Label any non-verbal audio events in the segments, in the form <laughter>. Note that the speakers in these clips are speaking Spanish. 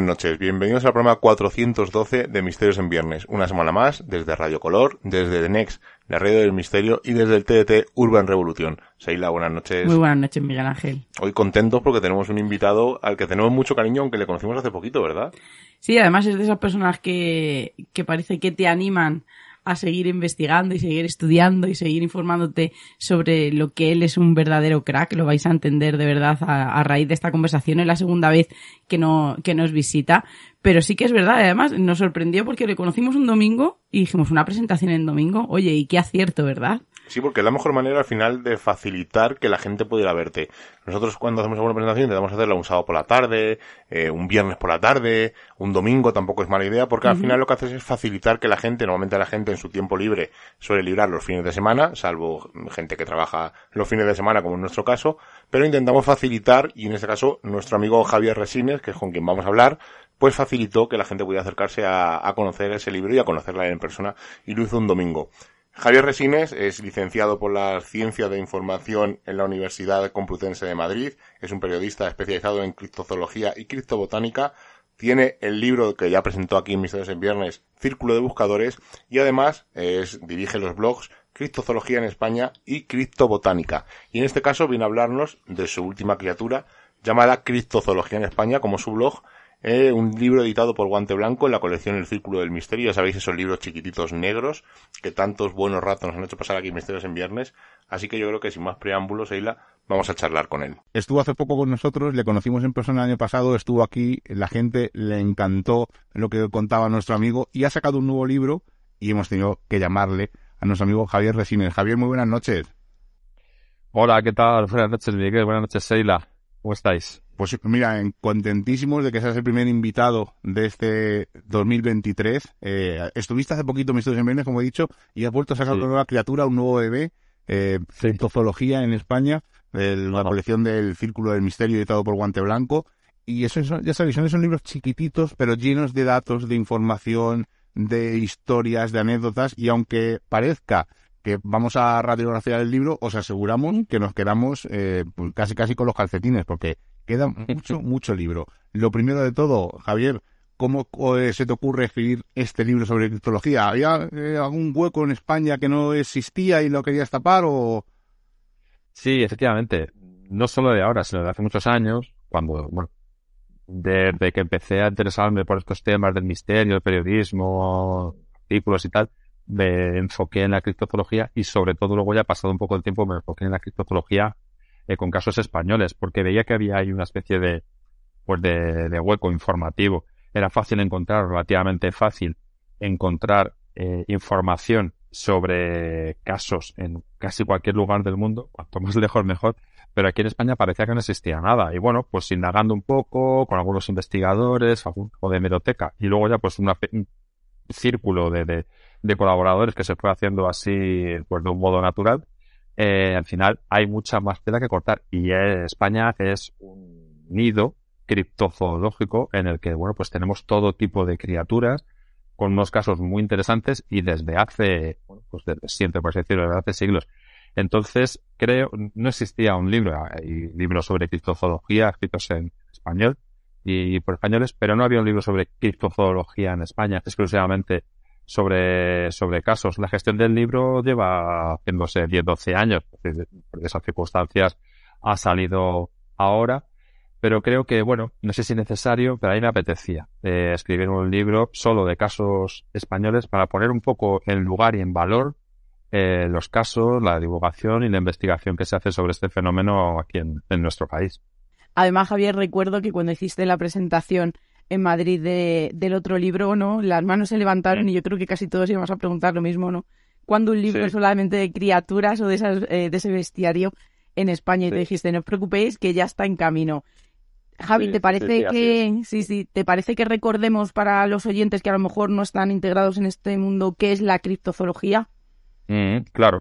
buenas noches, bienvenidos al programa 412 de Misterios en Viernes. Una semana más, desde Radio Color, desde The Next, la radio del misterio, y desde el TDT Urban Revolución. Seila, buenas noches. Muy buenas noches, Miguel Ángel. Hoy contentos porque tenemos un invitado al que tenemos mucho cariño, aunque le conocimos hace poquito, ¿verdad? Sí, además es de esas personas que, que parece que te animan a seguir investigando y seguir estudiando y seguir informándote sobre lo que él es un verdadero crack. Lo vais a entender de verdad a, raíz de esta conversación. Es la segunda vez que, no, que nos visita. Pero sí que es verdad. Además, nos sorprendió porque le conocimos un domingo y dijimos una presentación en domingo. Oye, y qué acierto, ¿verdad? Sí, porque es la mejor manera al final de facilitar que la gente pudiera verte. Nosotros cuando hacemos alguna presentación intentamos hacerla un sábado por la tarde, eh, un viernes por la tarde, un domingo tampoco es mala idea, porque al final lo que haces es facilitar que la gente, normalmente la gente en su tiempo libre suele librar los fines de semana, salvo gente que trabaja los fines de semana como en nuestro caso, pero intentamos facilitar, y en este caso nuestro amigo Javier Resines, que es con quien vamos a hablar, pues facilitó que la gente pudiera acercarse a, a conocer ese libro y a conocerla en persona, y lo hizo un domingo. Javier Resines es licenciado por la Ciencia de Información en la Universidad Complutense de Madrid, es un periodista especializado en criptozoología y criptobotánica, tiene el libro que ya presentó aquí en Misterios en Viernes, Círculo de Buscadores, y además dirige los blogs Criptozoología en España y Criptobotánica. Y en este caso viene a hablarnos de su última criatura, llamada Criptozoología en España, como su blog, eh, un libro editado por Guante Blanco en la colección El Círculo del Misterio. Ya sabéis, esos libros chiquititos negros que tantos buenos ratos nos han hecho pasar aquí en Misterios en Viernes. Así que yo creo que sin más preámbulos, Eila, vamos a charlar con él. Estuvo hace poco con nosotros, le conocimos en persona el año pasado, estuvo aquí, la gente le encantó lo que contaba nuestro amigo y ha sacado un nuevo libro y hemos tenido que llamarle a nuestro amigo Javier Resines. Javier, muy buenas noches. Hola, ¿qué tal? Buenas noches, Miguel. Buenas noches, Seila. ¿Cómo estáis? Pues mira, contentísimos de que seas el primer invitado de este 2023. Eh, estuviste hace poquito en Misterios en Viernes, como he dicho, y has vuelto a sacar Sí. una nueva criatura, un nuevo bebé, eh, Criptozoología en España, de la colección del Círculo del Misterio editado por Guante Blanco. Y eso, son- ya sabéis, son esos libros chiquititos, pero llenos de datos, de información, de historias, de anécdotas, y aunque parezca que vamos a radiografiar el libro, os aseguramos que nos quedamos eh, pues casi casi con los calcetines, porque queda <laughs> mucho, mucho libro. Lo primero de todo, Javier, ¿cómo eh, se te ocurre escribir este libro sobre criptología? ¿Había eh, algún hueco en España que no existía y lo querías tapar o...? Sí, efectivamente. No solo de ahora, sino de hace muchos años, cuando, bueno, desde que empecé a interesarme por estos temas del misterio, el periodismo, artículos y tal, me enfoqué en la criptozoología y sobre todo luego ya pasado un poco el tiempo me enfoqué en la criptozoología eh, con casos españoles, porque veía que había ahí una especie de, pues de, de hueco informativo. Era fácil encontrar, relativamente fácil, encontrar eh, información sobre casos en casi cualquier lugar del mundo, cuanto más lejos mejor, pero aquí en España parecía que no existía nada. Y bueno, pues indagando un poco con algunos investigadores, tipo de hemeroteca, y luego ya pues una, fe- círculo de, de, colaboradores que se fue haciendo así pues de un modo natural, eh, al final hay mucha más tela que cortar. Y España es un nido criptozoológico en el que, bueno, pues tenemos todo tipo de criaturas con unos casos muy interesantes y desde hace, bueno, pues desde siempre, por así decirlo, desde hace siglos. Entonces, creo, no existía un libro, hay libros sobre criptozoología escritos en español y por españoles, pero no había un libro sobre criptozoología en España, exclusivamente sobre, sobre casos. La gestión del libro lleva haciéndose 10, 12 años, por esas circunstancias ha salido ahora, pero creo que, bueno, no sé si es necesario, pero a mí me apetecía eh, escribir un libro solo de casos españoles para poner un poco en lugar y en valor eh, los casos, la divulgación y la investigación que se hace sobre este fenómeno aquí en, nuestro país. Además, Javier, recuerdo que cuando hiciste la presentación en Madrid del otro libro, ¿no? Las manos se levantaron y yo creo que casi todos íbamos a preguntar lo mismo, ¿no? Cuando un libro es solamente de criaturas o de, esas, eh, de ese bestiario en España y te dijiste, no os preocupéis que ya está en camino. Javi, ¿te parece que sí, sí, te parece que recordemos para los oyentes que a lo mejor no están integrados en este mundo qué es la criptozoología? Mm, claro.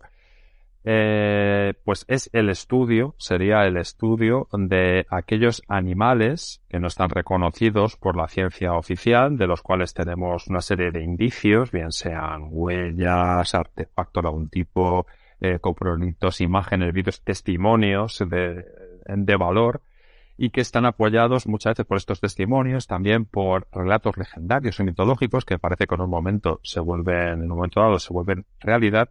Eh, pues es el estudio, sería el estudio de aquellos animales que no están reconocidos por la ciencia oficial, de los cuales tenemos una serie de indicios, bien sean huellas, artefactos de algún tipo, eh, coprolitos, imágenes, vídeos, testimonios de, de valor, y que están apoyados muchas veces por estos testimonios, también por relatos legendarios y mitológicos que parece que en un momento se vuelven, en un momento dado se vuelven realidad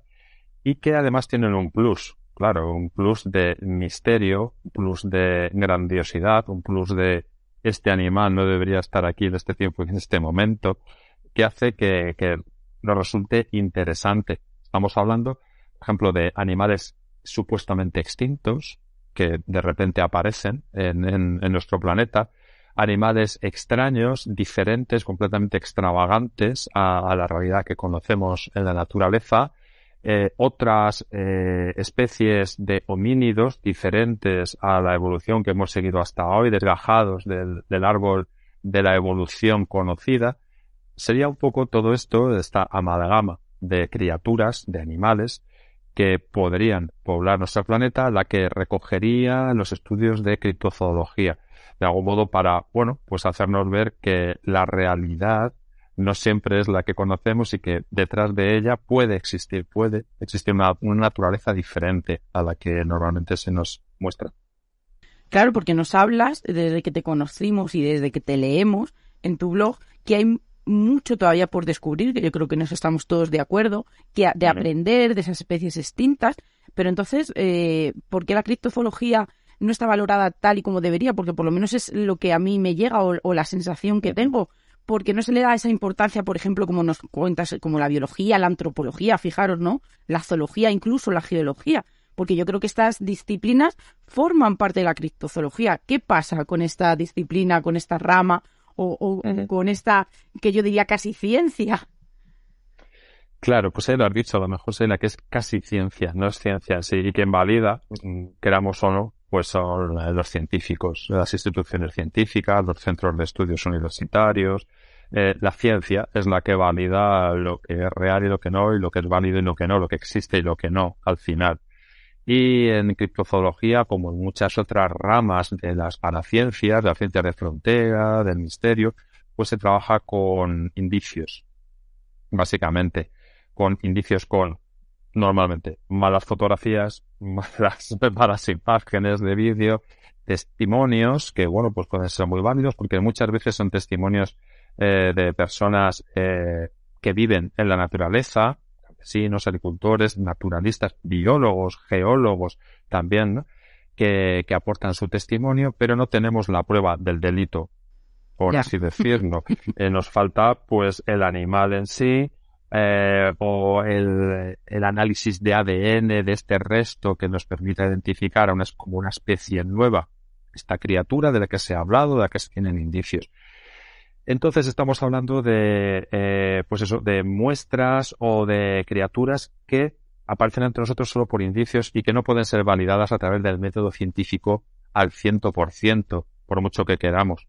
y que además tienen un plus, claro, un plus de misterio, un plus de grandiosidad, un plus de este animal no debería estar aquí en este tiempo y en este momento, que hace que, que nos resulte interesante. Estamos hablando, por ejemplo, de animales supuestamente extintos, que de repente aparecen en, en, nuestro planeta, animales extraños, diferentes, completamente extravagantes a, la realidad que conocemos en la naturaleza, eh, otras eh, especies de homínidos diferentes a la evolución que hemos seguido hasta hoy, desgajados del, del árbol de la evolución conocida, sería un poco todo esto, esta amalgama de criaturas, de animales, que podrían poblar nuestro planeta, la que recogería los estudios de criptozoología. De algún modo para, bueno, pues hacernos ver que la realidad no siempre es la que conocemos y que detrás de ella puede existir, puede existir una, una naturaleza diferente a la que normalmente se nos muestra. Claro, porque nos hablas desde que te conocimos y desde que te leemos en tu blog que hay mucho todavía por descubrir, que yo creo que nos estamos todos de acuerdo, que de aprender de esas especies extintas. Pero entonces, eh, ¿por qué la criptozoología no está valorada tal y como debería? Porque por lo menos es lo que a mí me llega o, la sensación que tengo. Porque no se le da esa importancia, por ejemplo, como nos cuentas, como la biología, la antropología, fijaros, ¿no? La zoología, incluso la geología. Porque yo creo que estas disciplinas forman parte de la criptozoología. ¿Qué pasa con esta disciplina, con esta rama o, con esta que yo diría casi ciencia. Claro, pues ahí lo has dicho, a lo mejor es la que es casi ciencia, no es ciencia sí, y quien valida, queramos o no, pues son los científicos, las instituciones científicas, los centros de estudios universitarios. Eh, la ciencia es la que valida lo que es real y lo que no, y lo que es válido y lo que no, lo que existe y lo que no, al final. Y en criptozoología, como en muchas otras ramas de las paraciencias, de la ciencia de frontera, del misterio, pues se trabaja con indicios, básicamente, con indicios con normalmente malas fotografías, <laughs> malas, malas imágenes de vídeo, testimonios que, bueno, pues pueden ser muy válidos porque muchas veces son testimonios eh, de personas eh, que viven en la naturaleza, campesinos, agricultores, naturalistas, biólogos, geólogos también, que, que, aportan su testimonio, pero no tenemos la prueba del delito, por así decirlo. <laughs> Eh, nos falta pues el animal en sí, eh, o el, el, análisis de ADN de este resto que nos permita identificar a una, como una especie nueva, esta criatura de la que se ha hablado, de la que se tienen indicios. Entonces estamos hablando de, eh, pues eso, de muestras o de criaturas que aparecen entre nosotros solo por indicios y que no pueden ser validadas a través del método científico al ciento por ciento, por mucho que queramos.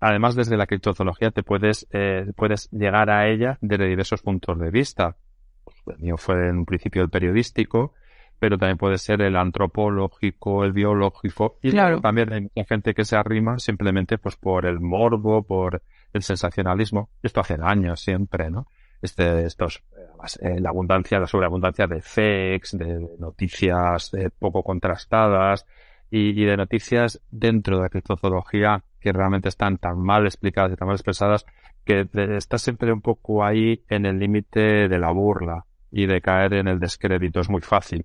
además desde la criptozoología te puedes, eh, puedes llegar a ella desde diversos puntos de vista. Pues, el mío fue en un principio el periodístico, pero también puede ser el antropológico, el biológico, y Claro. también hay mucha gente que se arrima simplemente pues por el morbo, por el sensacionalismo. Esto hace años siempre, ¿no? Este, estos, eh, eh, la abundancia, la sobreabundancia de fakes, de noticias eh, poco contrastadas y, y de noticias dentro de la criptozoología que realmente están tan mal explicadas y tan mal expresadas que de- está siempre un poco ahí en el límite de la burla y de caer en el descrédito. Es muy fácil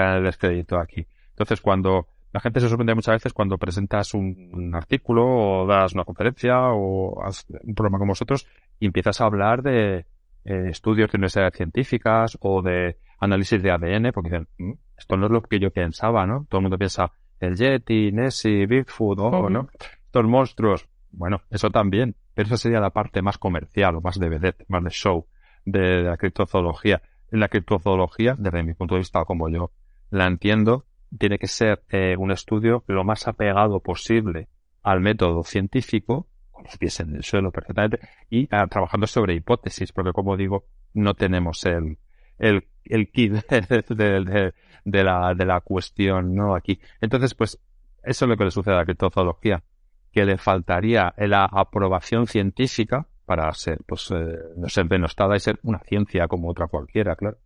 el descrédito aquí. Entonces, cuando la gente se sorprende muchas veces cuando presentas un, un artículo o das una conferencia o haces un programa con vosotros y empiezas a hablar de eh, estudios de universidades científicas o de análisis de ADN, porque dicen, "Mm, esto no es lo que yo pensaba, ¿no? Todo el mundo piensa el Yeti, Nessie, Bigfoot. ¿no? Estos monstruos. Bueno, eso también, pero eso sería la parte más comercial o más de vedette, más de show de, de la criptozoología. En la criptozoología, desde mi punto de vista, como yo la entiendo, tiene que ser eh, un estudio lo más apegado posible al método científico, con los pies en el suelo perfectamente, y ah, trabajando sobre hipótesis, porque como digo, no tenemos el, el, el kit <laughs> de, la, de la cuestión, ¿no? Aquí. Entonces, pues, eso es lo que le sucede a la criptozoología, que le faltaría la aprobación científica para ser, pues, eh, no ser denostada y ser una ciencia como otra cualquiera, claro.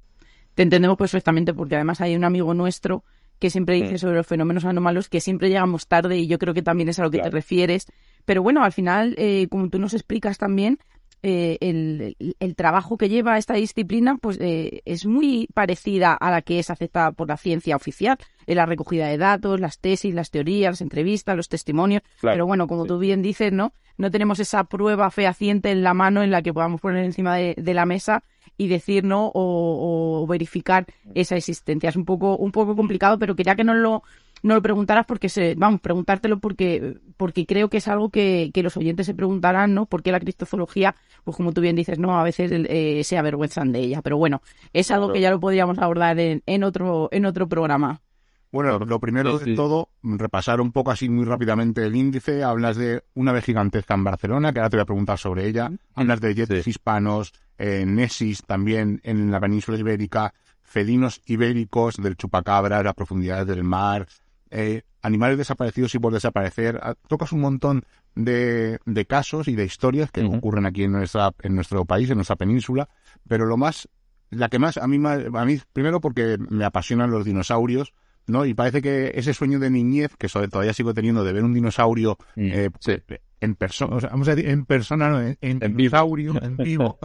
Te entendemos perfectamente porque además hay un amigo nuestro que siempre dice Mm. sobre los fenómenos anómalos que siempre llegamos tarde y yo creo que también es a lo que Claro. te refieres. Pero bueno, al final, eh, como tú nos explicas también, eh, el, trabajo que lleva esta disciplina pues eh, es muy parecida a la que es aceptada por la ciencia oficial, en la recogida de datos, las tesis, las teorías, las entrevistas, los testimonios. Claro, Pero bueno, como sí. tú bien dices, ¿no? No tenemos esa prueba fehaciente en la mano en la que podamos poner encima de, de la mesa y decir no o, o verificar esa existencia. Es un poco, un poco complicado, pero quería que no lo, no lo preguntaras porque se, vamos, preguntártelo porque, porque creo que es algo que, que los oyentes se preguntarán, ¿no? ¿Por qué la cristozoología, pues como tú bien dices, no, a veces eh, se avergüenzan de ella. Pero bueno, es algo que ya lo podríamos abordar en, en otro, en otro programa. Bueno, lo primero Sí, de todo, repasar un poco así muy rápidamente el índice. Hablas de una ave gigantesca en Barcelona, que ahora te voy a preguntar sobre ella. Hablas de Sí. hispanos, eh, nesis también en la península ibérica, felinos ibéricos del chupacabra, las profundidades del mar, eh, animales desaparecidos y por desaparecer. Ah, Tocas un montón de, de casos y de historias que ocurren aquí en nuestra en nuestro país, en nuestra península, pero lo más la que más a mí a mí primero porque me apasionan los dinosaurios, ¿no? Y parece que ese sueño de niñez que todavía sigo teniendo de ver un dinosaurio Mm, eh, sí. en persona, o sea, vamos a decir en persona, no, en, en En vivo. dinosaurio, en <laughs> vivo.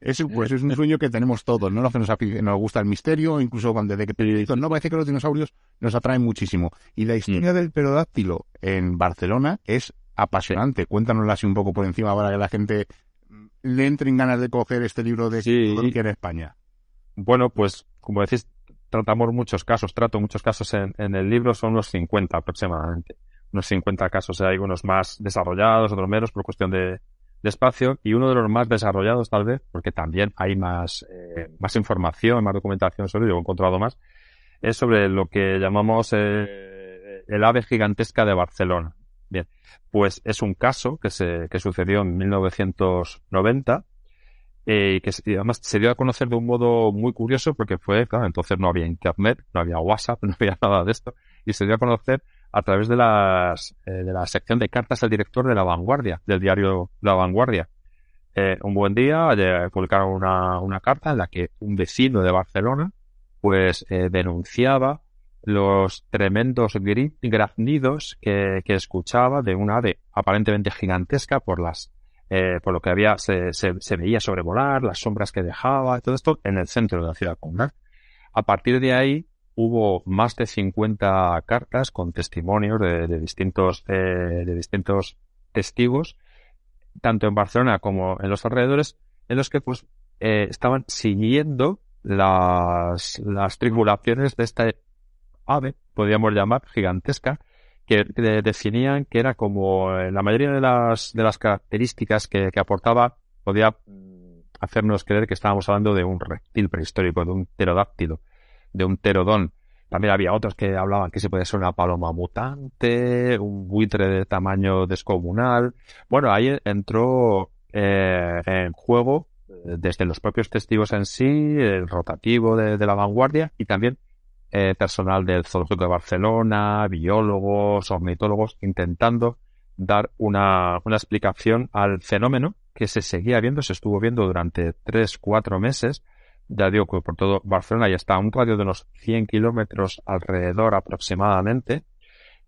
Ese, pues es un sueño que tenemos todos, ¿no? Los que nos, nos gusta el misterio, incluso cuando desde que pequeñitos, no parece que los dinosaurios nos atraen muchísimo. Y la Mm. historia del pterodáctilo en Barcelona es apasionante. Cuéntanosla así un poco por encima para que la gente le entre en ganas de coger este libro de Sí. que en España. Bueno, pues como decís, tratamos muchos casos, trato muchos casos en, en el libro, son unos 50 aproximadamente. Unos 50 casos, hay unos más desarrollados, otros menos por cuestión de, espacio, y uno de los más desarrollados tal vez, porque también hay más, eh, más información, más documentación sobre ello, he encontrado más, es sobre lo que llamamos eh, el ave gigantesca de Barcelona. Bien, pues es un caso que se que sucedió en 1990 eh, que además se dio a conocer de un modo muy curioso porque fue, claro, entonces no había internet, no había WhatsApp, <laughs> no había nada de esto, y se dio a conocer a través de las eh, de la sección de cartas del director de La Vanguardia, del diario La Vanguardia. Eh, un buen día publicaron una, una carta en la que un vecino de Barcelona pues eh, denunciaba los tremendos graznidos que, que escuchaba de una ave aparentemente gigantesca por las eh, por lo que había se, se, veía sobrevolar, las sombras que dejaba, todo esto en el centro de la ciudad condal. A partir de ahí hubo más de 50 cartas con testimonios de, de distintos eh, de distintos testigos, tanto en Barcelona como en los alrededores, en los que pues eh, estaban siguiendo las, las tribulaciones de esta ave, podríamos llamar, gigantesca, que de- definían que era como eh, la mayoría de las, de las características que, que aportaba podía hacernos creer que estábamos hablando de un reptil prehistórico, de un pterodáctilo, de un pterodón. También había otros que hablaban que se podía ser una paloma mutante, un buitre de tamaño descomunal. Bueno, ahí entró eh, en juego eh, desde los propios testigos en sí, el rotativo de la vanguardia y también eh, personal del Zoológico de Barcelona, biólogos, ornitólogos, intentando dar una, una explicación al fenómeno que se seguía viendo, se estuvo viendo durante tres, cuatro meses. Ya digo que por todo Barcelona ya está a un radio de unos 100 kilómetros alrededor aproximadamente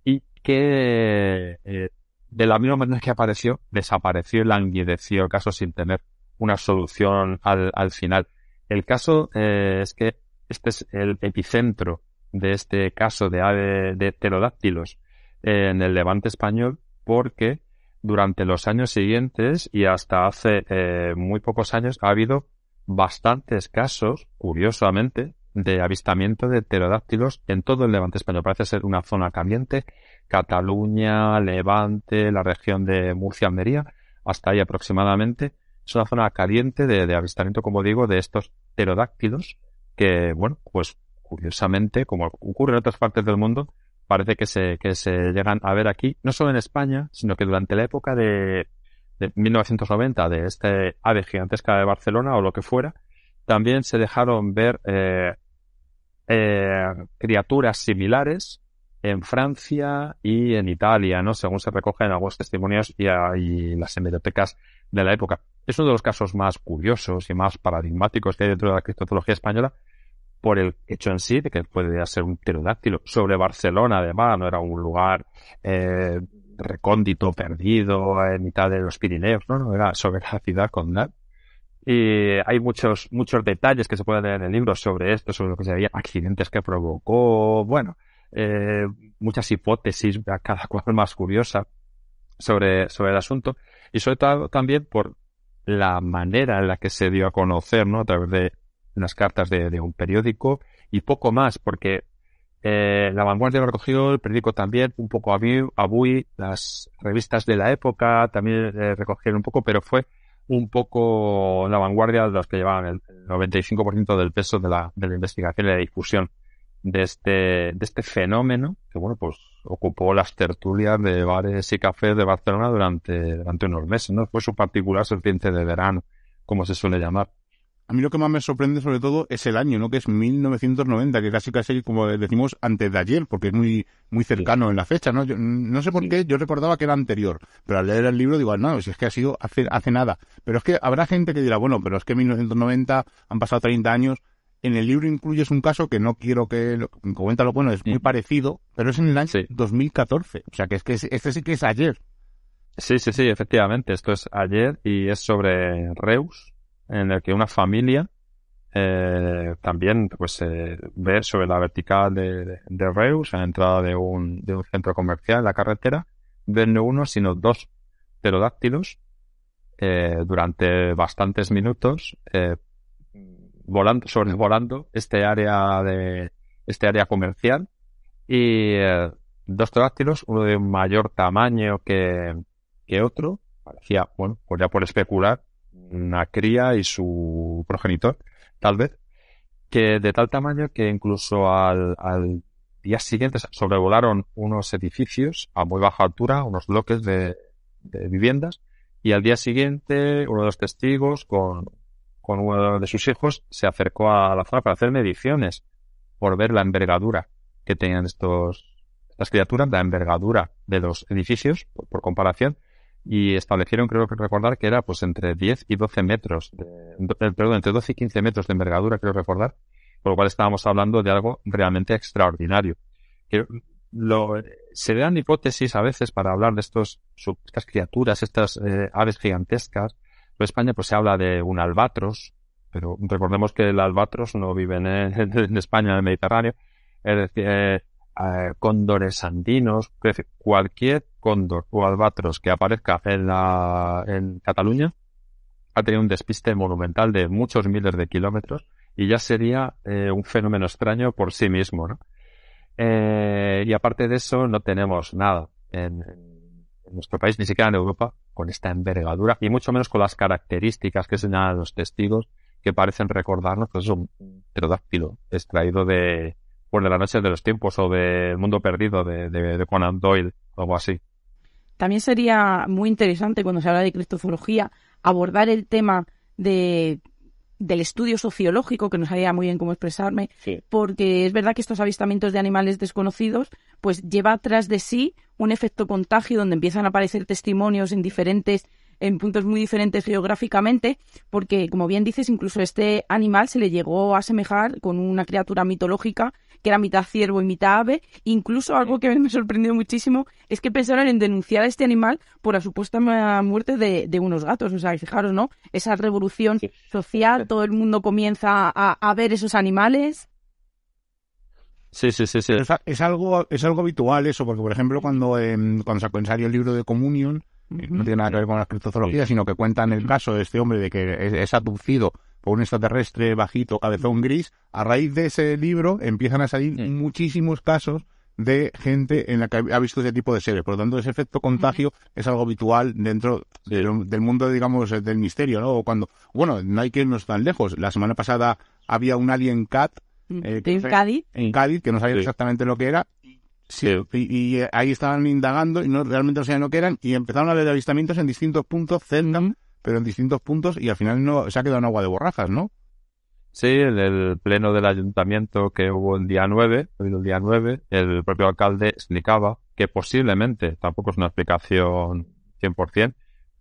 y que eh, de la misma manera que apareció, desapareció y languideció el caso sin tener una solución al, al final. El caso eh, es que este es el epicentro de este caso de ave de pterodáctilos en el levante español porque durante los años siguientes y hasta hace eh, muy pocos años ha habido bastantes casos, curiosamente, de avistamiento de pterodáctilos en todo el levante español. Parece ser una zona caliente. Cataluña, Levante, la región de Murcia-Almería, hasta ahí aproximadamente. Es una zona caliente de, de avistamiento, como digo, de estos pterodáctilos que, bueno, pues curiosamente, como ocurre en otras partes del mundo, parece que se, que se llegan a ver aquí, no solo en España, sino que durante la época de, de 1990, de este ave gigantesca de Barcelona o lo que fuera, también se dejaron ver eh, eh, criaturas similares en Francia y en Italia, ¿no? Según se recogen algunos testimonios y, y las hemerotecas de la época. Es uno de los casos más curiosos y más paradigmáticos que hay dentro de la criptozoología española por el hecho en sí de que puede ser un pterodáctilo sobre Barcelona, además, no era un lugar eh, recóndito, perdido, en mitad de los Pirineos, no, no, era sobre la ciudad condal. Y hay muchos, muchos detalles que se pueden leer en el libro sobre esto, sobre lo que serían accidentes que provocó, bueno, eh, muchas hipótesis, cada cual <laughs> más curiosa sobre, sobre el asunto, y sobre todo también por la manera en la que se dio a conocer, ¿no? A través de unas cartas de, de un periódico y poco más, porque eh, la vanguardia lo recogió, el periódico también, un poco Abui, las revistas de la época también eh, recogieron un poco, pero fue un poco la vanguardia de los que llevaban el 95% del peso de la, de la investigación y la difusión de este, de este fenómeno, que bueno, pues ocupó las tertulias de bares y cafés de Barcelona durante, durante unos meses, ¿no? Fue su particular serpiente de verano, como se suele llamar. A mí lo que más me sorprende sobre todo es el año, ¿no? Que es 1990, que casi casi como decimos antes de ayer, porque es muy muy cercano en la fecha, ¿no? Yo, no sé por qué, yo recordaba que era anterior, pero al leer el libro digo, no, si es que ha sido hace hace nada. Pero es que habrá gente que dirá, bueno, pero es que 1990 han pasado 30 años. En el libro incluyes un caso que no quiero que lo, lo bueno, es muy parecido, pero es en el año sí. 2014. O sea, que es que este sí que es ayer. Sí, sí, sí, efectivamente. Esto es ayer y es sobre Reus, en el que una familia eh, también pues eh, ve sobre la vertical de, de, Reus, a la entrada de un, de un centro comercial en la carretera, ven no uno, sino dos pterodáctilos eh, durante bastantes minutos eh, volando, sobrevolando este área de este área comercial. Y eh, dos pterodáctilos, uno de mayor tamaño que, que otro, parecía, bueno, pues ya por especular, una cría y su progenitor, tal vez, que de tal tamaño que incluso al, al día siguiente sobrevolaron unos edificios a muy baja altura, unos bloques de, de viviendas, y al día siguiente uno de los testigos con, con uno de sus hijos se acercó a la zona para hacer mediciones por ver la envergadura que tenían estos estas criaturas, la envergadura de los edificios por, comparación y establecieron, creo que recordar, que era pues entre 10 y 12 metros, de, perdón, entre 12 y 15 metros de envergadura, creo recordar, por lo cual estábamos hablando de algo realmente extraordinario. Que lo, se dan hipótesis a veces para hablar de estos, estas criaturas, estas eh, aves gigantescas. En España pues se habla de un albatros, pero recordemos que el albatros no vive en, <laughs> España, en el Mediterráneo. Es decir, eh, eh, cóndores andinos, cualquier cóndor o albatros que aparezca en la, en Cataluña ha tenido un despiste monumental de muchos miles de kilómetros y ya sería eh, un fenómeno extraño por sí mismo, ¿no? Eh, y aparte de eso, no tenemos nada en, nuestro país, ni siquiera en Europa, con esta envergadura y mucho menos con las características que señalan los testigos que parecen recordarnos que es un pterodáctilo extraído de, pues de la noche de los tiempos o de El mundo perdido de, de, Conan Doyle, algo así. También sería muy interesante cuando se habla de cristozoología abordar el tema de del estudio sociológico, que no sabía muy bien cómo expresarme, porque es verdad que estos avistamientos de animales desconocidos, pues lleva atrás de sí un efecto contagio donde empiezan a aparecer testimonios en diferentes en puntos muy diferentes geográficamente, porque, como bien dices, incluso este animal se le llegó a asemejar con una criatura mitológica que era mitad ciervo y mitad ave. Incluso algo que me sorprendió muchísimo es que pensaron en denunciar a este animal por la supuesta muerte de, unos gatos. O sea, fijaros, ¿no? Esa revolución social, todo el mundo comienza a, ver esos animales. Sí, sí, sí, sí. Es, algo, es algo habitual eso, porque por ejemplo cuando, eh, cuando sacó en serio el libro de Communion, no tiene nada que ver con la criptozoología, sino que cuentan el caso de este hombre de que es, abducido por un extraterrestre bajito, cabezón gris. A raíz de ese libro empiezan a salir muchísimos casos de gente en la que ha visto ese tipo de seres. Por lo tanto, ese efecto contagio es algo habitual dentro del, mundo, digamos, del misterio, ¿no? Cuando, bueno, no hay que irnos tan lejos. La semana pasada había un alien cat eh, en Cádiz. En Cádiz, que no sabía exactamente lo que era, Sí, y, ahí estaban indagando y no realmente no sabían lo que eran y empezaron a ver avistamientos en distintos puntos, cerca, pero en distintos puntos y al final no se ha quedado en agua de borrajas, ¿no? Sí, en el pleno del ayuntamiento que hubo el día 9, el día 9, el propio alcalde explicaba que posiblemente, tampoco es una explicación 100%,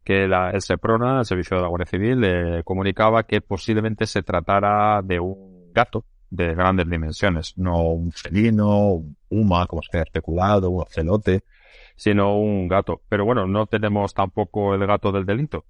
que la, el SEPRONA, el Servicio de la Guardia Civil, le comunicaba que posiblemente se tratara de un gato de grandes dimensiones, no un felino, un puma, como se ha especulado, un ocelote, sino un gato. Pero bueno, no tenemos tampoco el gato del delito.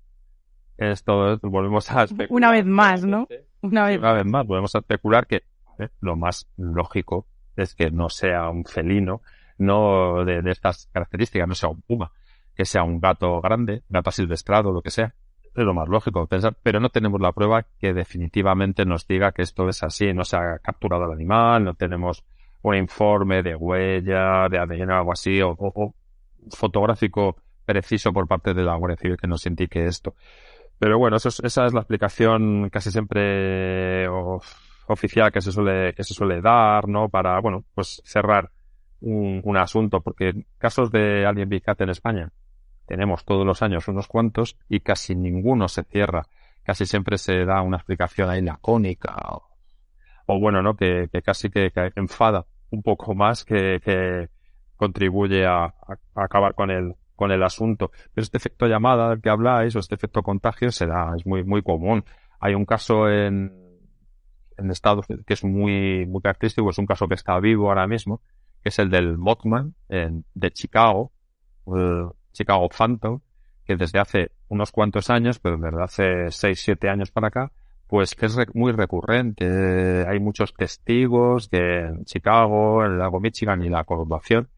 Esto volvemos a especular. Una vez más, ¿no? Una vez, Una vez más, volvemos a especular que eh, lo más lógico es que no sea un felino, no de, de estas características, no sea un puma, que sea un gato grande, gato silvestrado, lo que sea es lo más lógico pensar, pero no tenemos la prueba que definitivamente nos diga que esto es así, no se ha capturado el animal, no tenemos un informe de huella, de ADN o algo así, o, fotográfico preciso por parte de la Guardia Civil que nos indique esto. Pero bueno, eso esa es la explicación casi siempre oficial que se suele, que se suele dar, ¿no? Para, bueno, pues cerrar un, un asunto, porque casos de Alien Big en España, tenemos todos los años unos cuantos y casi ninguno se cierra. Casi siempre se da una explicación ahí lacónica o, bueno, ¿no? Que, casi que, enfada un poco más que, que contribuye a, acabar con el, con el asunto. Pero este efecto llamada del que habláis o este efecto contagio se da, es muy, muy común. Hay un caso en, en Estados Unidos que es muy, muy característico, es un caso que está vivo ahora mismo, que es el del Mothman de Chicago. Eh, Chicago Phantom, que desde hace unos cuantos años, pero desde hace 6, 7 años para acá, pues es muy recurrente. Hay muchos testigos que en Chicago, el lago Michigan y la conurbación,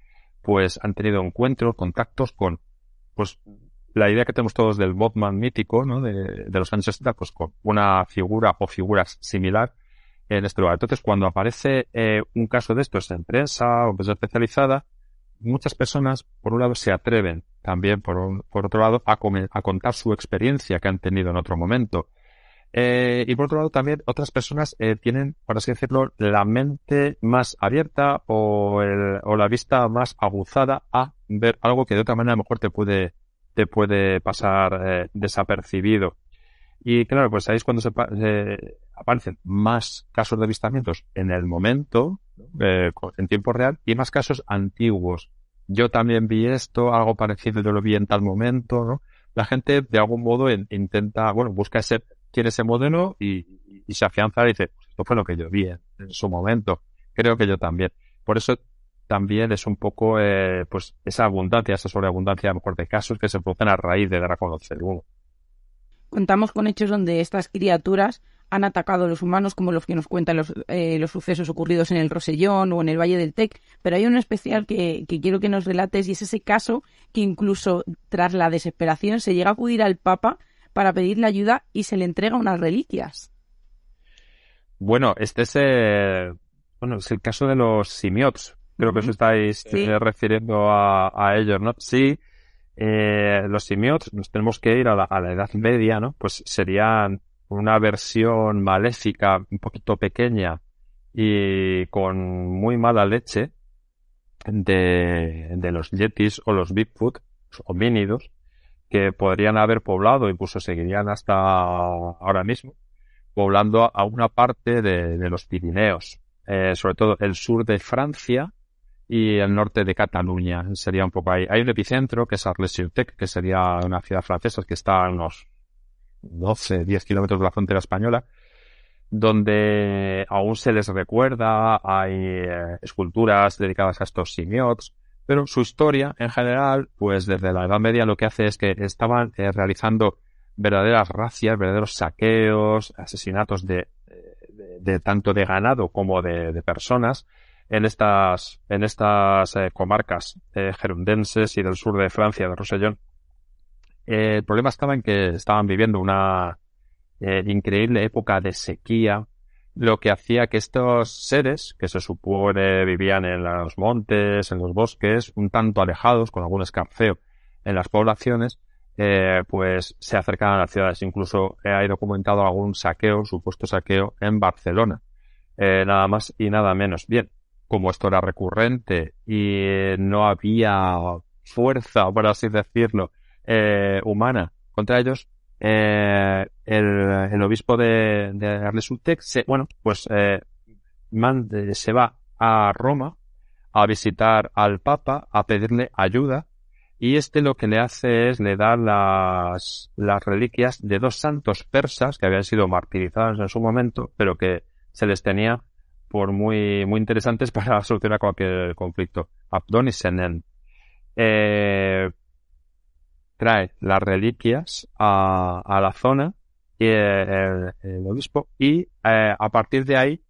pues han tenido encuentros, contactos con, pues, la idea que tenemos todos del Botman mítico, ¿no? De, los años 60, pues con una figura o figuras similar en este lugar. Entonces, cuando aparece eh, un caso de estos en prensa o en prensa especializada, muchas personas, por un lado, se atreven también, por, por otro lado, a, contar su experiencia que han tenido en otro momento. Eh, y por otro lado, también otras personas eh, tienen, por así decirlo, la mente más abierta o, el, o la vista más aguzada a ver algo que de otra manera mejor te puede, te puede pasar eh, desapercibido. Y claro, pues ahí es cuando se, aparecen más casos de avistamientos en el momento, eh, en tiempo real, y más casos antiguos. Yo también vi esto, algo parecido, yo lo vi en tal momento, ¿no? La gente, de algún modo, intenta, bueno, busca ese, tiene ese modelo y, se afianza y dice, pues esto fue lo que yo vi en, su momento. Creo que yo también. Por eso también es un poco, eh, pues, esa abundancia, esa sobreabundancia, a lo mejor, de casos que se producen a raíz de dar a conocer uno. Contamos con hechos donde estas criaturas han atacado a los humanos, como los que nos cuentan los, eh, los sucesos ocurridos en el Rosellón o en el Valle del Tec, pero hay uno especial que, quiero que nos relates y es ese caso que incluso tras la desesperación se llega a acudir al Papa para pedirle ayuda y se le entrega unas reliquias. Bueno, este es el, bueno, es el caso de los simiots. Creo que os estáis eh, refiriendo a, a, ellos, ¿no? Sí, eh, los simiots, nos tenemos que ir a la, a la Edad Media, ¿no? Pues serían una versión maléfica un poquito pequeña y con muy mala leche de, de los yetis o los Bigfoot, homínidos, que podrían haber poblado, incluso seguirían hasta ahora mismo, poblando a una parte de, los Pirineos, eh, sobre todo el sur de Francia y el norte de Cataluña. Sería un poco ahí. Hay un epicentro que es Arles-sur-Tech, que sería una ciudad francesa que está a unos 12, 10 kilómetros de la frontera española, donde aún se les recuerda, hay eh, esculturas dedicadas a estos simiots, pero su historia en general, pues desde la Edad Media lo que hace es que estaban eh, realizando verdaderas racias, verdaderos saqueos, asesinatos de, de, tanto de ganado como de, personas en estas, en estas eh, comarcas gerundenses y del sur de Francia, de Rosellón. el problema estaba en que estaban viviendo una increíble época de sequía, lo que hacía que estos seres, que se supone vivían en los montes, en los bosques, un tanto alejados, con algún escarceo en las poblaciones, eh, pues se acercaban a las ciudades. Incluso hay documentado algún saqueo, supuesto saqueo, en Barcelona. Eh, nada más y nada menos. Bien, como esto era recurrente y no había fuerza, por así decirlo, eh, humana contra ellos, eh, el, obispo de, de se, bueno, pues eh, se va a Roma a visitar al Papa, a pedirle ayuda, y este lo que le hace es le da las, las reliquias de dos santos persas que habían sido martirizados en su momento, pero que se les tenía por muy, muy interesantes <laughs> para solucionar cualquier conflicto. Abdon y Senen. Eh, trae las reliquias a, la zona y el, obispo y eh, a partir de ahí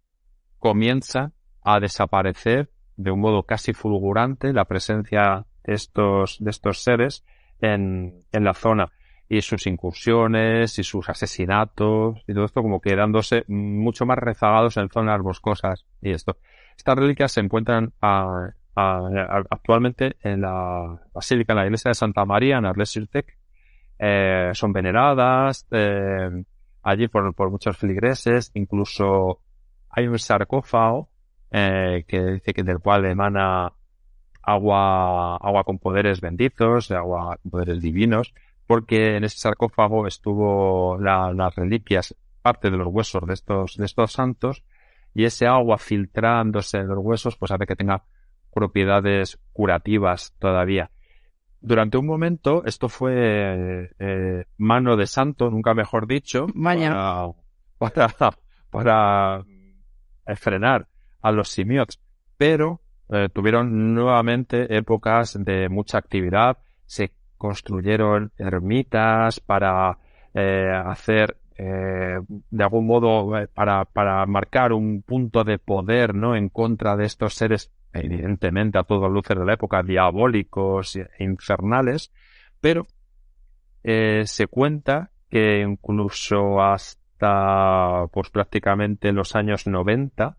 comienza a desaparecer de un modo casi fulgurante la presencia de estos, de estos seres en, en la zona y sus incursiones y sus asesinatos y todo esto como quedándose mucho más rezagados en zonas boscosas y esto. Estas reliquias se encuentran a, actualmente en la basílica, en la iglesia de Santa María, en arles sur eh, son veneradas eh, allí por, por, muchos feligreses, incluso hay un sarcófago eh, que dice que del cual emana agua, agua con poderes benditos, agua con poderes divinos, porque en ese sarcófago estuvo las reliquias, parte de los huesos de estos, de estos santos, y ese agua filtrándose en los huesos, pues hace que tenga propiedades curativas todavía. Durante un momento, esto fue eh, mano de santo, nunca mejor dicho, para, para, eh, frenar a los simiots, pero eh, tuvieron nuevamente épocas de mucha actividad, se construyeron ermitas para hacer de algún modo para, para marcar un punto de poder no en contra de estos seres evidentemente a todas luces de la época, diabólicos e infernales, pero eh, se cuenta que incluso hasta pues prácticamente los años 90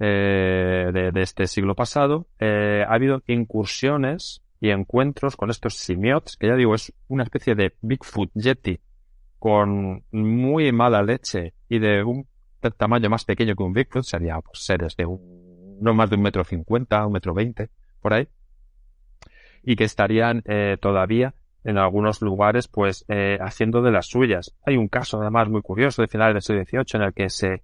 eh, de, este siglo pasado, eh, ha habido incursiones y encuentros con estos simiots, que ya digo, es una especie de Bigfoot Yeti con muy mala leche y de un tamaño más pequeño que un Bigfoot, sería pues, seres de un no más de un metro cincuenta, un metro veinte, por ahí, y que estarían eh, todavía en algunos lugares, pues, eh, haciendo de las suyas. Hay un caso, además, muy curioso de finales del siglo XVIII en el que se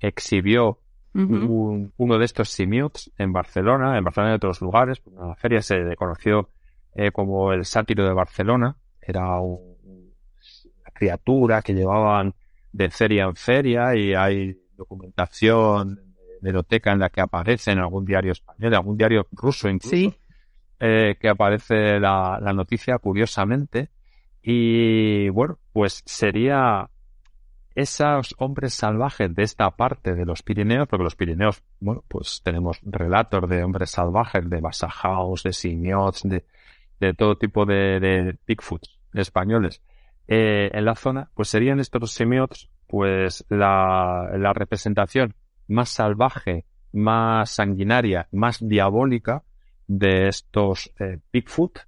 exhibió uno de estos simiots en Barcelona, en Barcelona y en otros lugares. En la feria se conoció eh, como el sátiro de Barcelona. Era una criatura que llevaban de feria en feria y hay documentación biblioteca en la que aparece en algún diario español, en algún diario ruso incluso, eh, que aparece la, la noticia curiosamente. Y bueno, pues sería esos hombres salvajes de esta parte de los Pirineos, porque los Pirineos, bueno, pues tenemos relatos de hombres salvajes, de Basajaos, de Simiots, de, de todo tipo de, de Bigfoot españoles eh, en la zona, pues serían estos Simiots, pues la, representación más salvaje, más sanguinaria, más diabólica de estos eh, Bigfoot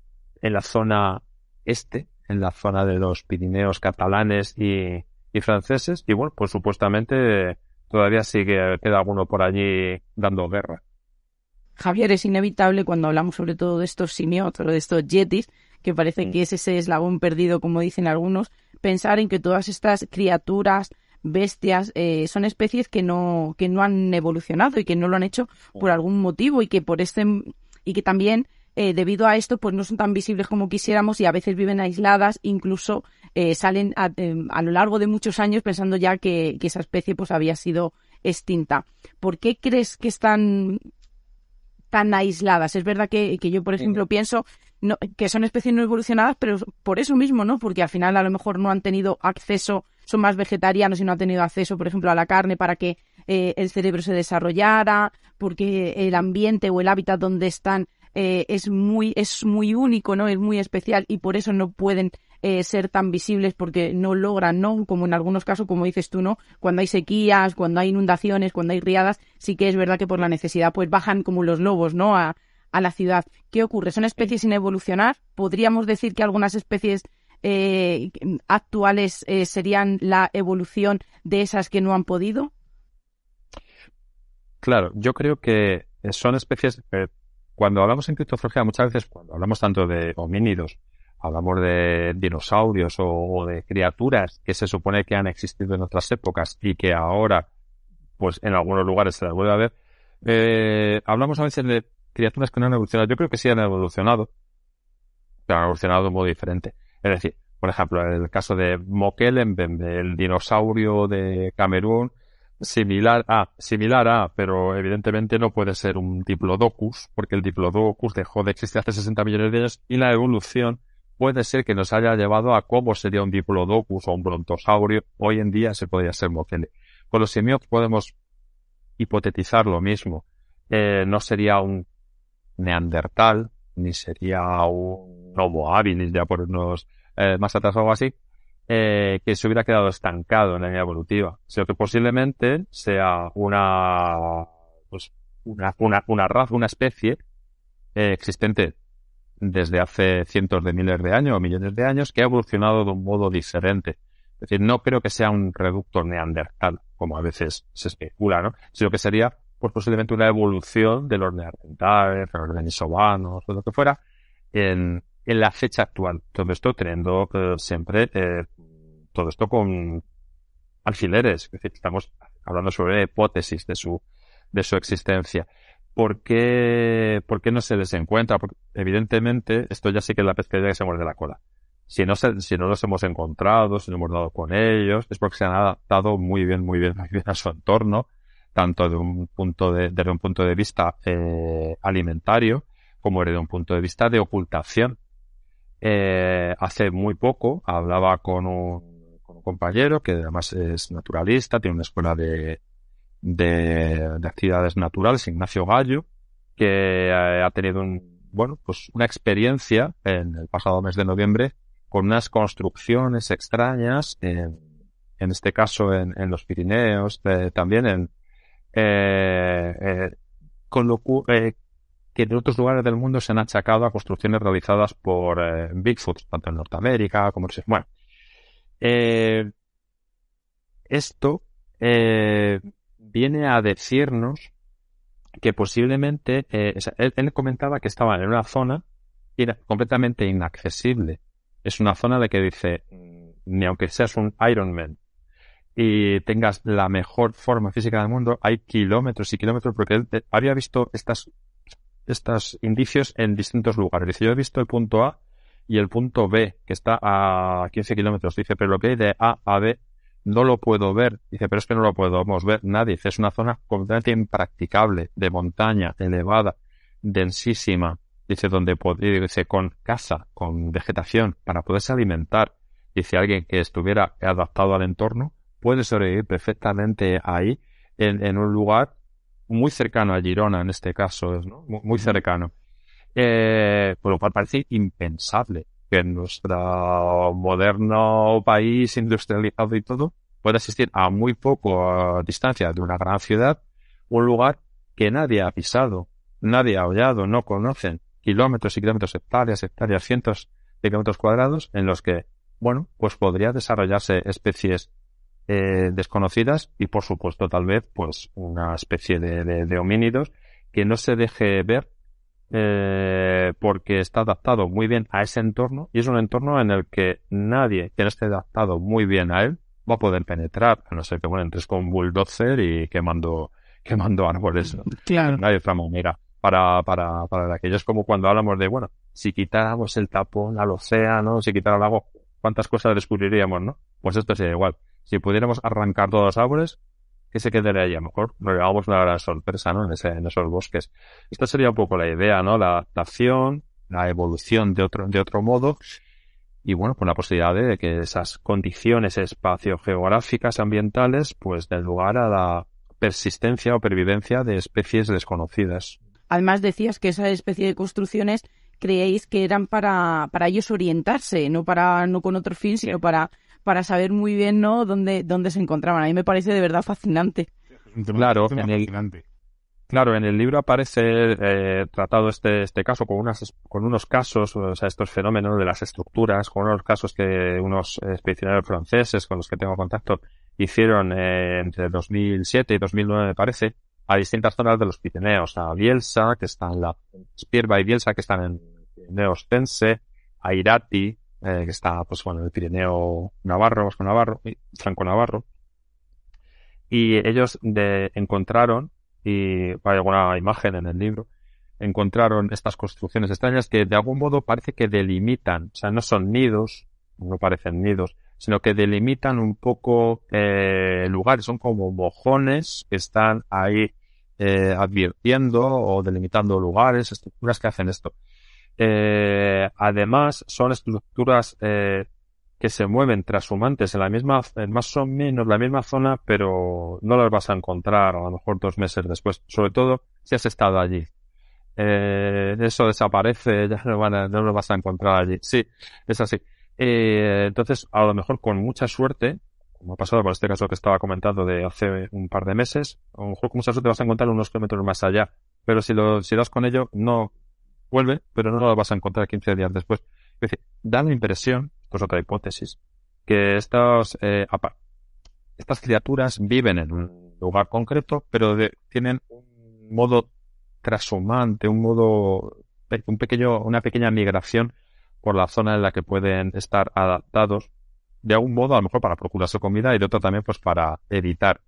en la zona este, en la zona de los Pirineos catalanes y, franceses. Y bueno, pues supuestamente todavía sigue, queda alguno por allí dando guerra. Javier, es inevitable cuando hablamos sobre todo de estos simiotos, de estos yetis, que parece que es ese eslabón perdido, como dicen algunos, pensar en que todas estas criaturas, bestias, eh, son especies que no, que no han evolucionado y que no lo han hecho por algún motivo y que por este, y que también eh, debido a esto, pues no son tan visibles como quisiéramos y a veces viven aisladas, incluso eh, salen a, a, lo largo de muchos años pensando ya que, que, esa especie pues había sido extinta. ¿Por qué crees que están tan aisladas? Es verdad que, que yo, por ejemplo, pienso no, que son especies no evolucionadas, pero por eso mismo, ¿no? Porque al final a lo mejor no han tenido acceso son más vegetarianos y no han tenido acceso, por ejemplo, a la carne para que eh, el cerebro se desarrollara, porque el ambiente o el hábitat donde están eh, es muy es muy único, ¿no? Es muy especial y por eso no pueden eh, ser tan visibles porque no logran, ¿no? Como en algunos casos, como dices tú, ¿no? Cuando hay sequías, cuando hay inundaciones, cuando hay riadas, sí que es verdad que por la necesidad pues bajan como los lobos, ¿no? A, a la ciudad. ¿Qué ocurre? ¿Son especies sin evolucionar? ¿Podríamos decir que algunas especies eh, actuales eh, serían la evolución de esas que no han podido? Claro, yo creo que son especies. Eh, cuando hablamos en criptozoología, muchas veces, cuando hablamos tanto de homínidos, hablamos de dinosaurios o, de criaturas que se supone que han existido en otras épocas y que ahora, pues en algunos lugares se las vuelve a ver. Eh, hablamos a veces de criaturas que no han evolucionado. Yo creo que sí han evolucionado, pero han evolucionado modo diferente. Es decir, por ejemplo, el caso de Mokelembembe, el dinosaurio de Camerún, similar a, similar a, pero evidentemente no puede ser un Diplodocus, porque el Diplodocus dejó de existir hace 60 millones de años y la evolución puede ser que nos haya llevado a cómo sería un Diplodocus o un brontosaurio. Hoy en día se podría ser Mokele. Con los semiots podemos hipotetizar lo mismo. Eh, no sería un neandertal, ni sería un Homo habilis, ya por unos eh, más atrás o algo así, eh, que se hubiera quedado estancado en la línea evolutiva, sino que posiblemente sea una, pues, una, una, raza, una especie eh, existente desde hace cientos de miles de años o millones de años que ha evolucionado de un modo diferente. Es decir, no creo que sea un reducto neandertal, como a veces se especula, ¿no? Sino que sería, pues posiblemente una evolución de los neandertales, de los denisovanos o lo que fuera, en, en la fecha actual. Todo esto teniendo eh, siempre eh, todo esto con alfileres. Es decir, estamos hablando sobre hipótesis de su, de su existencia. ¿Por qué, ¿Por qué no se les encuentra? Evidentemente esto ya sí que es la pesquería que se muerde la cola. Si no, se, si no los hemos encontrado, si no hemos dado con ellos, es porque se han adaptado muy bien, muy bien a su entorno, tanto de un punto de, desde un punto de vista eh, alimentario, como desde un punto de vista de ocultación. Eh, hace muy poco hablaba con un, compañero que además es naturalista, tiene una escuela de, de, de actividades naturales, Ignacio Gallo, que eh, ha tenido un, bueno, pues una experiencia en el pasado mes de noviembre con unas construcciones extrañas, en, en este caso en, en los Pirineos, eh, también en, eh, eh con lo, eh, que en otros lugares del mundo se han achacado a construcciones realizadas por eh, Bigfoot, tanto en Norteamérica como en... Bueno, esto viene a decirnos que posiblemente, eh, él, él, comentaba que estaba en una zona completamente inaccesible. Es una zona de que dice, ni aunque seas un Ironman y tengas la mejor forma física del mundo, hay kilómetros y kilómetros, porque había visto estas estos indicios en distintos lugares. Dice, yo he visto el punto A y el punto B, que está a 15 kilómetros. Dice, pero lo que hay de A a B no lo puedo ver. Dice, pero es que no lo podemos ver nadie. Dice, es una zona completamente impracticable, de montaña, elevada, densísima. Dice, donde dice, con casa, con vegetación, para poderse alimentar. Dice, alguien que estuviera adaptado al entorno puede sobrevivir perfectamente ahí, en, en un lugar muy cercano a Girona en este caso, ¿no? muy cercano. Eh, por lo cual parece impensable que en nuestro moderno país industrializado y todo pueda existir a muy poco distancia de una gran ciudad un lugar que nadie ha pisado, nadie ha hollado, no conocen kilómetros y kilómetros, hectáreas, hectáreas, cientos de kilómetros cuadrados en los que, bueno, pues podría desarrollarse especies eh, desconocidas y por supuesto tal vez pues una especie de, de, homínidos que no se deje ver eh, porque está adaptado muy bien a ese entorno y es un entorno en el que nadie que no esté adaptado muy bien a él va a poder penetrar, a no ser que bueno entres con un bulldozer y quemando quemando árboles. Claro. No hay otra manera para, para, para aquello. Es como cuando hablamos de, bueno, si quitáramos el tapón al océano, si quitara el agua, ¿cuántas cosas descubriríamos, no? Pues esto sería igual. Si pudiéramos arrancar todos los árboles, ¿qué se quedaría ahí? A lo mejor nos llevamos una gran sorpresa, ¿no? En, ese, en esos bosques. Esta sería un poco la idea, ¿no? La adaptación, la evolución de otro, de otro modo. Y bueno, pues la posibilidad de que esas condiciones espacio-geográficas ambientales, pues den lugar a la persistencia o pervivencia de especies desconocidas. Además decías que esa especie de construcciones creéis que eran para, para ellos orientarse, no para no con otro fin, sino para, para saber muy bien ¿no? dónde, dónde se encontraban. A mí me parece de verdad fascinante. Claro, en el, claro, en el libro aparece eh, tratado este, este caso con, unas, con unos casos, o sea, estos fenómenos de las estructuras, con unos casos que unos expedicionarios franceses con los que tengo contacto hicieron eh, entre 2007 y 2009, me parece, a distintas zonas de los Pirineos, a Bielsa, que está en la Spierba y Bielsa, que están en Pirineo Ostense, a Irati, eh, que está, pues bueno, en el Pirineo Navarro, Vasco Navarro, Franco Navarro. Y ellos de, encontraron, y hay alguna imagen en el libro, encontraron estas construcciones extrañas que de algún modo parece que delimitan, o sea, no son nidos, no parecen nidos, sino que delimitan un poco eh, lugares, son como mojones que están ahí eh, advirtiendo o delimitando lugares, estructuras que hacen esto. Eh, además, son estructuras eh, que se mueven trashumantes en la misma, en más o menos la misma zona, pero no las vas a encontrar a lo mejor dos meses después, sobre todo si has estado allí. Eh, eso desaparece, <laughs> ya no, van a, no lo vas a encontrar allí. Sí, es así. Eh, entonces, a lo mejor con mucha suerte, como ha pasado por este caso que estaba comentando de hace un par de meses, a lo mejor con mucha suerte vas a encontrar unos kilómetros más allá. Pero si lo, si das con ello, no vuelve, pero no lo vas a encontrar 15 días después. Es decir, da la impresión, esto es otra hipótesis, que estos, eh, estas criaturas viven en un lugar concreto, pero tienen un modo trashumante, un modo, un pequeño, una pequeña migración por la zona en la que pueden estar adaptados de algún modo, a lo mejor para procurar su comida y de otro también pues para evitar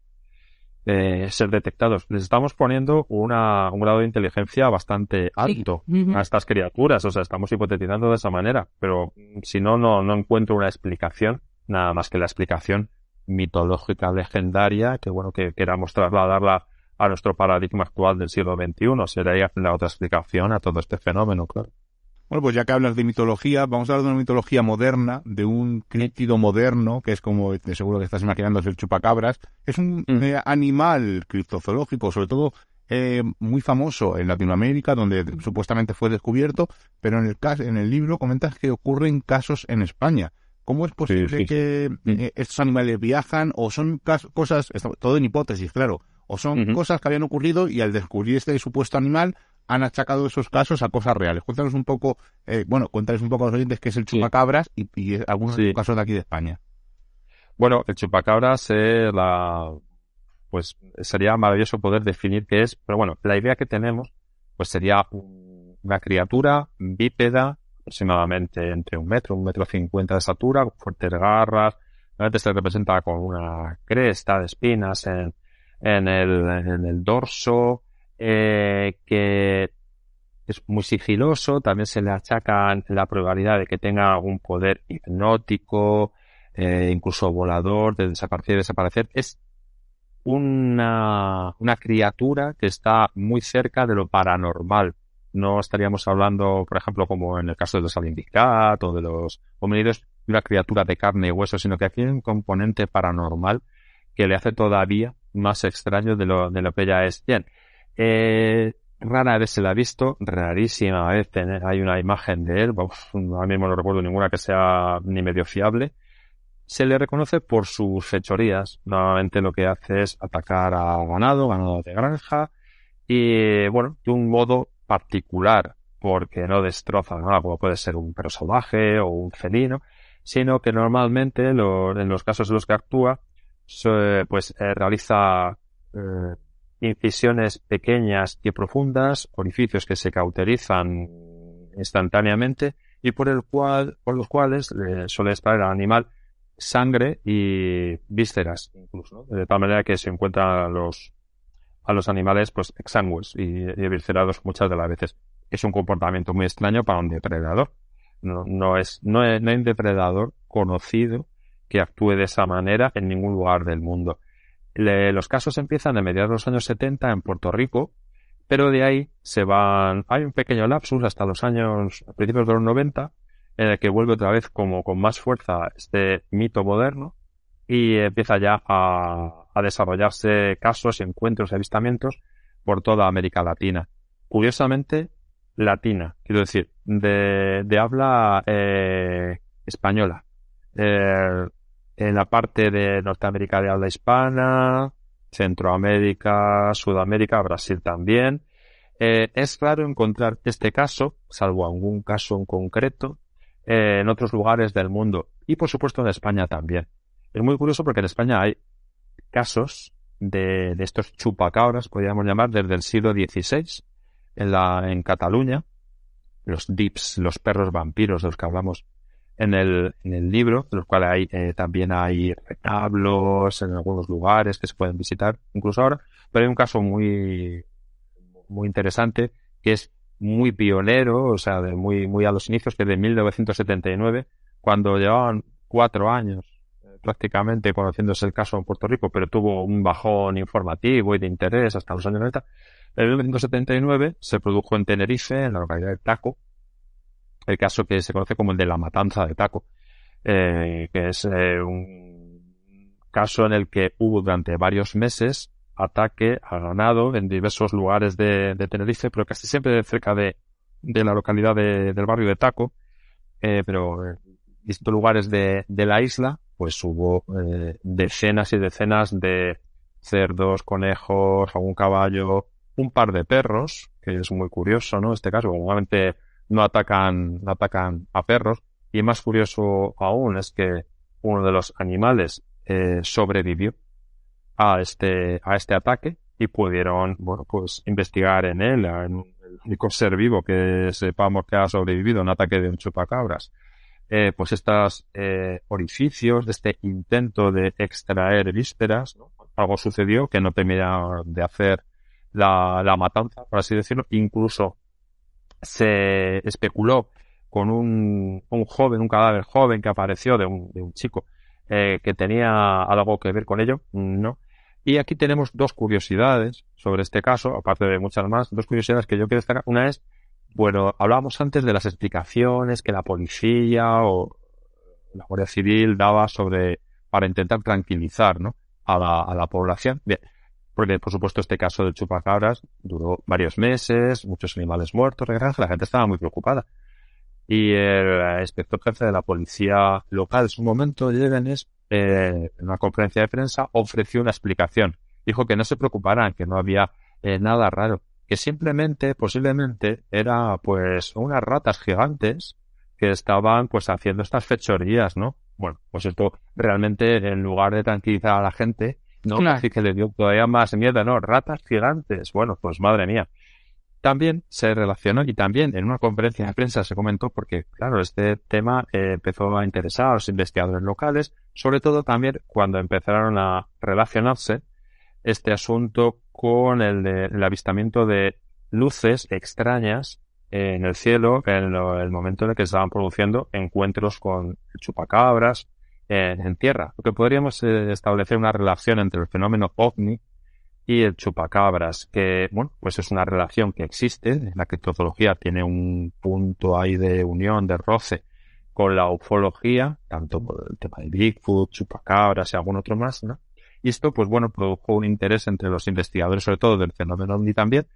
eh, ser detectados. Les estamos poniendo una, un grado de inteligencia bastante alto a estas criaturas, o sea, estamos hipotetizando de esa manera, pero si no, no, no encuentro una explicación, nada más que la explicación mitológica legendaria, que bueno, que queramos trasladarla a nuestro paradigma actual del siglo XXI, sería la otra explicación a todo este fenómeno, claro. Bueno, pues ya que hablas de mitología, vamos a hablar de una mitología moderna, de un críptido moderno, que es como de seguro que estás imaginando, es el chupacabras. Es un mm. eh, animal criptozoológico, sobre todo eh, muy famoso en Latinoamérica, donde supuestamente fue descubierto, pero en el, caso, en el libro comentas que ocurren casos en España. ¿Cómo es posible que mm. eh, estos animales viajan o son cosas, todo en hipótesis, claro, o son cosas que habían ocurrido y al descubrir este supuesto animal han achacado esos casos a cosas reales. Cuéntanos un poco, eh, bueno, cuéntanos un poco a los oyentes qué es el chupacabras y, algunos casos de aquí de España. Bueno, el chupacabras es la, pues sería maravilloso poder definir qué es, pero bueno, la idea que tenemos, pues sería una criatura bípeda, aproximadamente entre un metro, un metro cincuenta de estatura, con fuertes garras, normalmente se representa con una cresta de espinas en, en, el, en el dorso, eh, que es muy sigiloso, también se le achaca la probabilidad de que tenga algún poder hipnótico, eh, incluso volador, de desaparecer y desaparecer. Es una, una criatura que está muy cerca de lo paranormal. No estaríamos hablando, por ejemplo, como en el caso de los Alindicat o de los homínidos, de una criatura de carne y hueso, sino que aquí hay un componente paranormal que le hace todavía más extraño de lo, de lo que ella es. Bien, eh, rara vez se la ha visto, rarísima vez hay una imagen de él, a mí no recuerdo ninguna que sea ni medio fiable. Se le reconoce por sus fechorías. Normalmente lo que hace es atacar a ganado, ganado de granja, y bueno, de un modo particular, porque no destroza nada, puede ser un perro salvaje o un felino, sino que normalmente en los casos en los que actúa pues realiza incisiones pequeñas y profundas, orificios que se cauterizan instantáneamente y por el cual, por los cuales suele extraer al animal sangre y vísceras, incluso, de tal manera que se encuentran los, a los animales pues exangües y, y viscerados muchas de las veces. Es un comportamiento muy extraño para un depredador. No, no es, no, hay un depredador conocido que actúe de esa manera en ningún lugar del mundo. Los casos empiezan a mediados de los años 70 en Puerto Rico, pero de ahí se van, hay un pequeño lapsus hasta los años, a principios de los 90, en el que vuelve otra vez como con más fuerza este mito moderno y empieza ya a, desarrollarse casos, encuentros, avistamientos por toda América Latina. Curiosamente, latina, quiero decir, de, de habla eh, española. Eh, en la parte de Norteamérica de habla hispana, Centroamérica, Sudamérica, Brasil también. Eh, es raro encontrar este caso, salvo algún caso en concreto, eh, en otros lugares del mundo y por supuesto en España también. Es muy curioso porque en España hay casos de, de estos chupacabras, podríamos llamar, desde el siglo XVI en, la, en Cataluña, los dips, los perros vampiros de los que hablamos en el, en el libro, de los cuales hay, eh, también hay retablos en algunos lugares que se pueden visitar, incluso ahora, pero hay un caso muy, muy interesante que es muy pionero, o sea, de muy, muy a los inicios, que de 1979, cuando llevaban cuatro años eh, prácticamente conociéndose el caso en Puerto Rico, pero tuvo un bajón informativo y de interés hasta los años 90. En 1979 se produjo en Tenerife, en la localidad de Taco, el caso que se conoce como el de la matanza de Taco, eh, que es eh, un caso en el que hubo durante varios meses ataque a ganado en diversos lugares de, Tenerife, pero casi siempre cerca de, de la localidad del barrio de Taco, eh, pero en distintos lugares de, de, la isla, pues hubo decenas y decenas de cerdos, conejos, algún caballo, un par de perros, que es muy curioso, ¿no? Este caso, normalmente no atacan, no atacan a perros, y más curioso aún es que uno de los animales eh, sobrevivió a este, a este ataque y pudieron, bueno, pues investigar en él, en el único ser vivo que sepamos que ha sobrevivido a un ataque de un chupacabras. Eh, pues estos eh, orificios de este intento de extraer vísceras, algo sucedió que no temía de hacer la, la matanza, por así decirlo, incluso se especuló con un, un joven, un cadáver joven que apareció de un, de un chico eh, que tenía algo que ver con ello, no, y aquí tenemos dos curiosidades sobre este caso, aparte de muchas más, dos curiosidades que yo quiero destacar. Una es, bueno, hablábamos antes de las explicaciones que la policía o la Guardia Civil daba sobre, para intentar tranquilizar, ¿no? A la, a la población. Bien. Porque, por supuesto, este caso del chupacabras duró varios meses, muchos animales muertos, la gente estaba muy preocupada. Y el inspector jefe de la policía local en su momento, Yevenes, eh, en una conferencia de prensa, ofreció una explicación. Dijo que no se preocuparan, que no había eh, nada raro, que simplemente, posiblemente, era pues unas ratas gigantes que estaban pues haciendo estas fechorías, ¿no? Bueno, pues esto realmente en lugar de tranquilizar a la gente, no, así que le dio todavía más miedo, ¿no? Ratas gigantes. Bueno, pues madre mía también se relacionó y también en una conferencia de prensa se comentó porque, claro, este tema eh, empezó a interesar a los investigadores locales, sobre todo también cuando empezaron a relacionarse este asunto con el, de, el avistamiento de luces extrañas en el cielo en el momento en el que se estaban produciendo encuentros con chupacabras en, tierra. Lo que podríamos eh, establecer una relación entre el fenómeno ovni y el chupacabras, que, bueno, pues es una relación que existe, la criptozoología tiene un punto ahí de unión, de roce con la ufología, tanto por el tema de Bigfoot, chupacabras y algún otro más, ¿no? Y esto, pues bueno, produjo un interés entre los investigadores, sobre todo del fenómeno ovni también,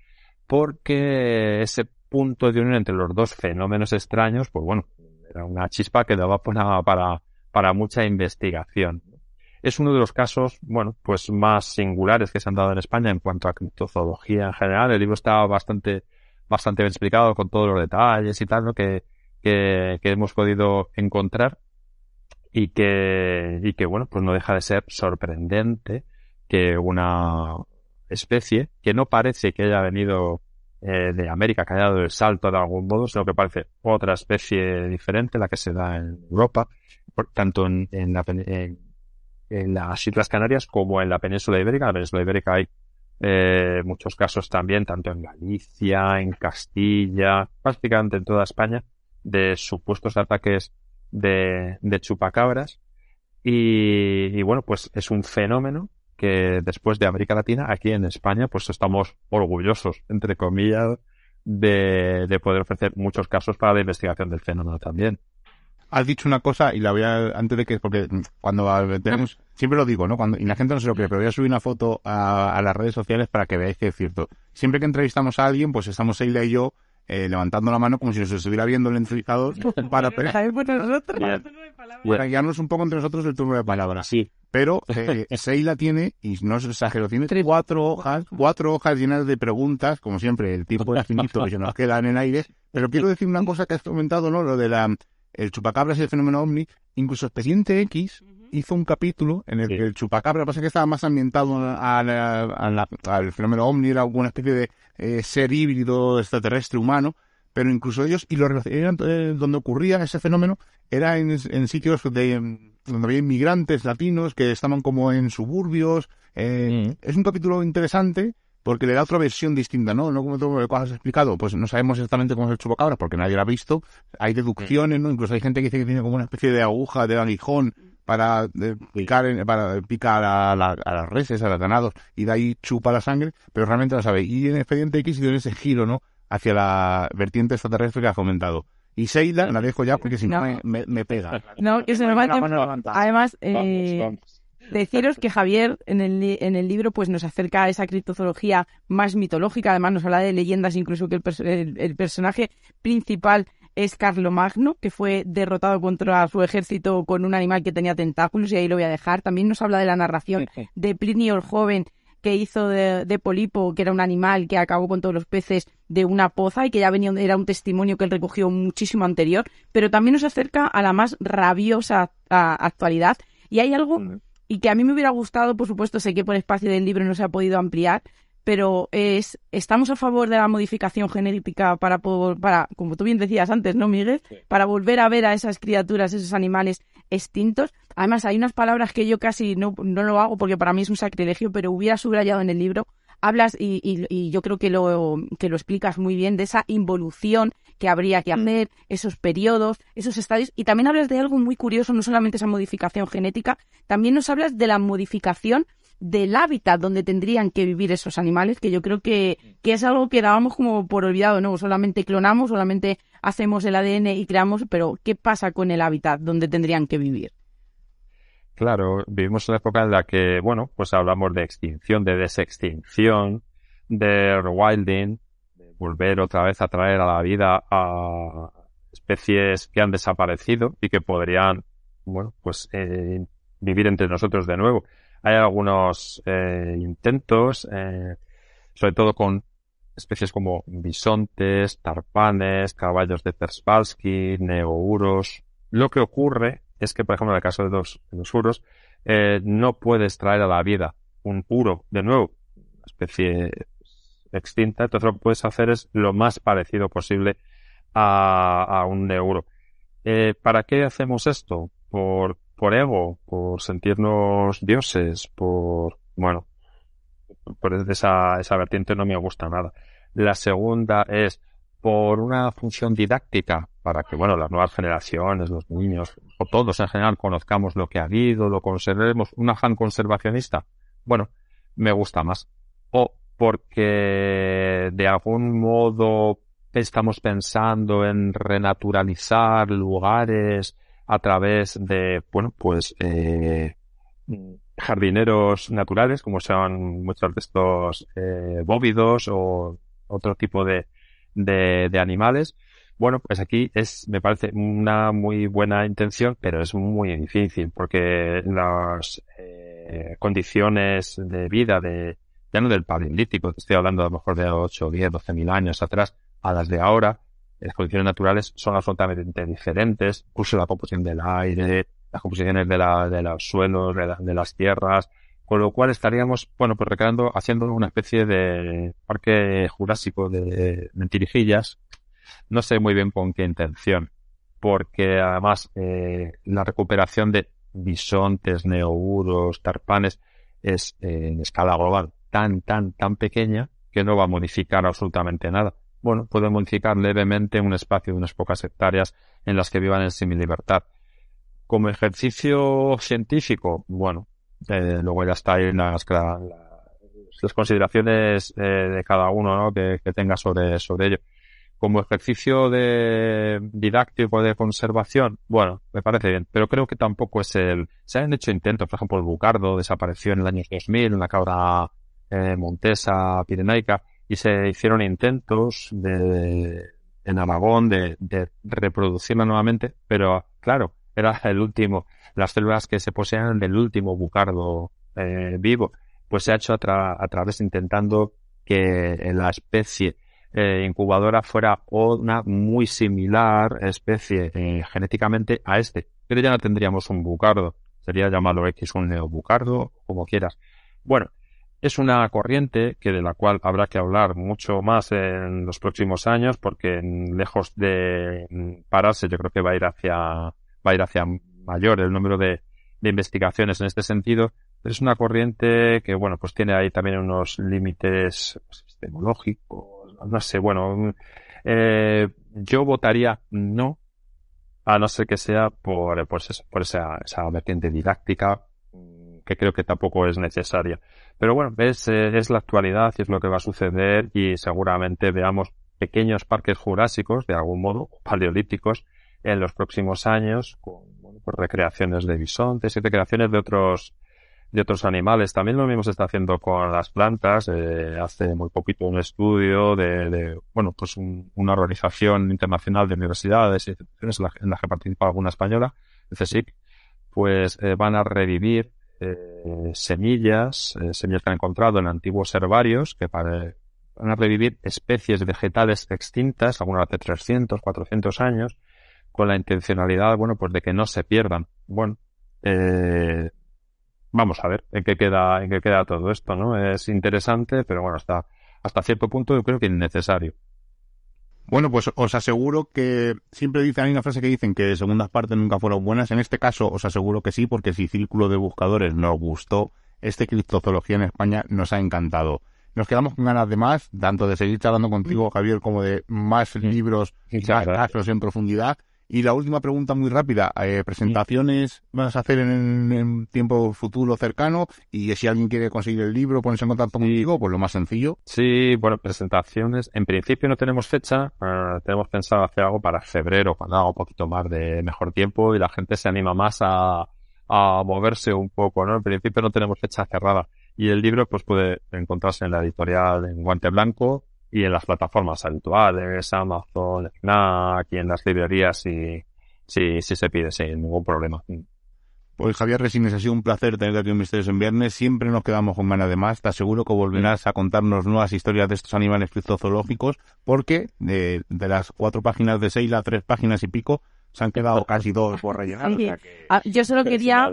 porque ese punto de unión entre los dos fenómenos extraños, pues bueno, era una chispa que daba para, para, para mucha investigación. Es uno de los casos, bueno, pues más singulares que se han dado en España en cuanto a criptozoología en general. El libro está bastante, bastante bien explicado con todos los detalles y tal, ¿no? Que, que, que hemos podido encontrar. y que, y que bueno, pues no deja de ser sorprendente que una especie que no parece que haya venido eh, de América, que haya dado el salto de algún modo, sino que parece otra especie diferente, la que se da en Europa, tanto en, en, la, en, las Islas Canarias como en la península ibérica. En la península ibérica hay eh, muchos casos también, tanto en Galicia, en Castilla, prácticamente en toda España, de supuestos ataques de, chupacabras. Y, bueno, pues es un fenómeno que después de América Latina, aquí en España, pues estamos orgullosos, entre comillas, de poder ofrecer muchos casos para la investigación del fenómeno también has dicho una cosa y la voy a, antes de que, porque cuando tenemos, <laughs> siempre lo digo, ¿no? Cuando, y la gente no se lo cree, pero voy a subir una foto a, a las redes sociales para que veáis que es cierto. Siempre que entrevistamos a alguien, pues estamos Seila y yo eh, levantando la mano como si nos estuviera viendo el entrevistador <laughs> para, para guiarnos un poco entre nosotros el turno de palabras. Sí. Pero eh, <laughs> Seila tiene, y no es exagero, tiene cuatro hojas, cuatro hojas llenas de preguntas, como siempre, el tiempo es finito que se nos queda en el aire. Pero quiero decir una cosa que has comentado, ¿no? Lo de la el chupacabras y el fenómeno ovni, incluso Expediente X hizo un capítulo en el que el chupacabra, pasa que estaba más ambientado al fenómeno ovni, era una especie de eh, ser híbrido extraterrestre humano, pero incluso ellos, y lo eran, eh, donde ocurría ese fenómeno, era en, sitios de, donde había inmigrantes latinos que estaban como en suburbios. Eh, mm. Es un capítulo interesante porque le da otra versión distinta, ¿no? No como tú lo has explicado, pues no sabemos exactamente cómo es el chupacabra porque nadie lo ha visto. Hay deducciones, ¿no? Incluso hay gente que dice que tiene como una especie de aguja, de aguijón para eh, picar, para picar a, las reses, a los ganados y de ahí chupa la sangre, pero realmente no sabe. Y en Expediente X dio ese giro, ¿no? Hacia la vertiente extraterrestre que has comentado. Y Seila la dejo ya porque si no, me, me, pega. No, que se me va Además, eh, Deciros que Javier en el, en el libro pues nos acerca a esa criptozoología más mitológica, además nos habla de leyendas, incluso que el, el, personaje principal es Carlomagno, que fue derrotado contra su ejército con un animal que tenía tentáculos, y ahí lo voy a dejar. También nos habla de la narración de Plinio el joven, que hizo de, de, Polipo, que era un animal que acabó con todos los peces de una poza y que ya venía, era un testimonio que él recogió muchísimo anterior, pero también nos acerca a la más rabiosa actualidad. Y hay algo y que a mí me hubiera gustado, por supuesto, sé que por espacio del libro no se ha podido ampliar, pero es estamos a favor de la modificación genética para para como tú bien decías antes, ¿no, Miguel? Para volver a ver a esas criaturas, esos animales extintos. Además, hay unas palabras que yo casi no, no lo hago porque para mí es un sacrilegio, pero hubiera subrayado en el libro hablas y, y, yo creo que lo, que lo explicas muy bien de esa involución que habría que mm. hacer, esos periodos, esos estadios, y también hablas de algo muy curioso, no solamente esa modificación genética, también nos hablas de la modificación del hábitat donde tendrían que vivir esos animales, que yo creo que, que es algo que dábamos como por olvidado, ¿no? Solamente clonamos, solamente hacemos el ADN y creamos, pero ¿qué pasa con el hábitat donde tendrían que vivir? Claro, vivimos una época en la que, bueno, pues hablamos de extinción, de desextinción, de rewilding, volver otra vez a traer a la vida a especies que han desaparecido y que podrían, bueno, pues eh, vivir entre nosotros de nuevo. Hay algunos eh, intentos, eh, sobre todo con especies como bisontes, tarpanes, caballos de Persvalsky, neouros. Lo que ocurre es que, por ejemplo, en el caso de los, los uros, eh, no puedes traer a la vida un uro de nuevo, especie extinta, entonces lo que puedes hacer es lo más parecido posible a, un neuro. Eh, ¿Para qué hacemos esto? Por, por ego, por sentirnos dioses, por, bueno, por esa, esa vertiente no me gusta nada. La segunda es por una función didáctica, para que, bueno, las nuevas generaciones, los niños, o todos en general, conozcamos lo que ha habido, lo conservemos, un afán conservacionista, bueno, me gusta más. O porque de algún modo estamos pensando en renaturalizar lugares a través de, bueno, pues, eh, jardineros naturales, como sean muchos de estos eh, bóvidos o otro tipo de, de, de animales. Bueno, pues aquí es, me parece una muy buena intención, pero es muy difícil porque las eh, condiciones de vida de, ya no del paleolítico, estoy hablando a lo mejor de 8, 10, 12 mil años atrás, a las de ahora, las condiciones naturales son absolutamente diferentes, incluso la composición del aire, las composiciones de, la, de los suelos, de, las tierras, con lo cual estaríamos, bueno, pues recreando, haciendo una especie de parque jurásico de mentirijillas, no sé muy bien con qué intención, porque además eh, la recuperación de bisontes, neoburos, tarpanes es eh, en escala global tan, tan, tan pequeña que no va a modificar absolutamente nada. Bueno, puede modificar levemente un espacio de unas pocas hectáreas en las que vivan en semilibertad. Como ejercicio científico, bueno, eh, luego ya está ahí las, consideraciones eh, de cada uno ¿no? que, tenga sobre, sobre ello. Como ejercicio de didáctico de conservación, bueno, me parece bien, pero creo que tampoco es el... Se han hecho intentos, por ejemplo, el bucardo desapareció en el año 2000, una cabra eh, montesa pirenaica, y se hicieron intentos de, en Aragón de, de reproducirla nuevamente, pero claro, era el último, las células que se poseían del último bucardo eh, vivo, pues se ha hecho a, a través intentando que la especie eh, incubadora fuera una muy similar especie eh, genéticamente a este, pero ya no tendríamos un bucardo, sería llamarlo X un neobucardo, como quieras. Bueno, es una corriente que de la cual habrá que hablar mucho más en los próximos años porque lejos de pararse yo creo que va a ir hacia va a ir hacia mayor el número de, investigaciones en este sentido. Es una corriente que bueno pues tiene ahí también unos límites epistemológicos no sé bueno eh, yo votaría no a no ser que sea por pues por esa, esa vertiente didáctica que creo que tampoco es necesaria pero bueno, es, eh, es la actualidad y es lo que va a suceder y seguramente veamos pequeños parques jurásicos, de algún modo, paleolíticos, en los próximos años, con pues recreaciones de bisontes y recreaciones de otros de otros animales. También lo mismo se está haciendo con las plantas. Eh, hace muy poquito un estudio de, de bueno, pues una organización internacional de universidades y instituciones en la, en la que participa alguna española, el CSIC, pues eh, van a revivir eh, semillas, eh, semillas que han encontrado en antiguos herbarios que para, van a revivir especies vegetales extintas, algunas hace 300, 400 años, con la intencionalidad, bueno, pues de que no se pierdan. Bueno, eh, vamos a ver en qué queda, en qué queda todo esto, ¿no? Es interesante, pero bueno, hasta, hasta cierto punto yo creo que innecesario. Bueno, pues os aseguro que siempre dicen, hay una frase que dicen que segundas partes nunca fueron buenas. En este caso os aseguro que sí, porque si Círculo de Buscadores nos gustó, este Criptozoología en España nos ha encantado. Nos quedamos con ganas de más, tanto de seguir charlando contigo, Javier, como de más libros y casos en profundidad. Y la última pregunta muy rápida, eh, ¿presentaciones vas a hacer en, en, tiempo futuro cercano? Y si alguien quiere conseguir el libro, ponerse en contacto contigo, pues lo más sencillo. Sí, bueno, presentaciones. En principio no tenemos fecha, uh, tenemos pensado hacer algo para febrero, cuando haga un poquito más de mejor tiempo y la gente se anima más a, a moverse un poco, ¿no? En principio no tenemos fecha cerrada. Y el libro pues puede encontrarse en la editorial en Guante Blanco, y en las plataformas habituales, Amazon, aquí en las librerías, si, si, si se pide, sin ningún problema. Pues Javier Resines, ha sido un placer tenerte aquí en Misterios en Viernes. Siempre nos quedamos con ganas de más. Te aseguro que volverás a contarnos nuevas historias de estos animales criptozoológicos, porque de, de las cuatro páginas de Seila, tres páginas y pico, se han quedado casi dos por rellenar. Ah, yo solo <laughs> quería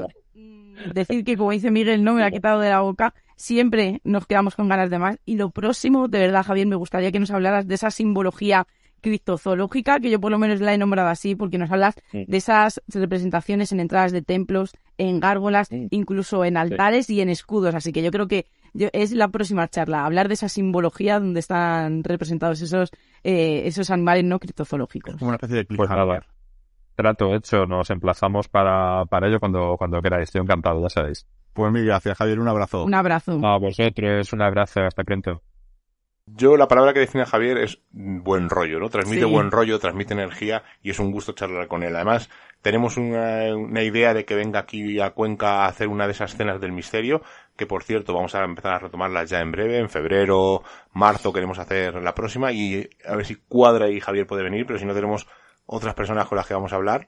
decir que, como dice Miguel, no me ha quitado de la boca siempre nos quedamos con ganas de más. Y lo próximo, de verdad, Javier, me gustaría que nos hablaras de esa simbología criptozoológica, que yo por lo menos la he nombrado así, porque nos hablas de esas representaciones en entradas de templos, en gárgolas, incluso en altares y en escudos. Así que yo creo que es la próxima charla, hablar de esa simbología donde están representados esos, eh, esos animales no criptozoológicos. Como una especie de pues trato hecho, nos emplazamos para, para ello cuando, cuando queráis. Estoy encantado, ya sabéis. Pues mil gracias, Javier. Un abrazo. Un abrazo. A vosotros, un abrazo. Hasta pronto. Yo la palabra que define a Javier es buen rollo, ¿no? Transmite sí. buen rollo, transmite energía y es un gusto charlar con él. Además, tenemos una, una, idea de que venga aquí a Cuenca a hacer una de esas cenas del misterio, que por cierto vamos a empezar a retomarlas ya en breve, en febrero, marzo queremos hacer la próxima y a ver si cuadra y Javier puede venir, pero si no tenemos otras personas con las que vamos a hablar,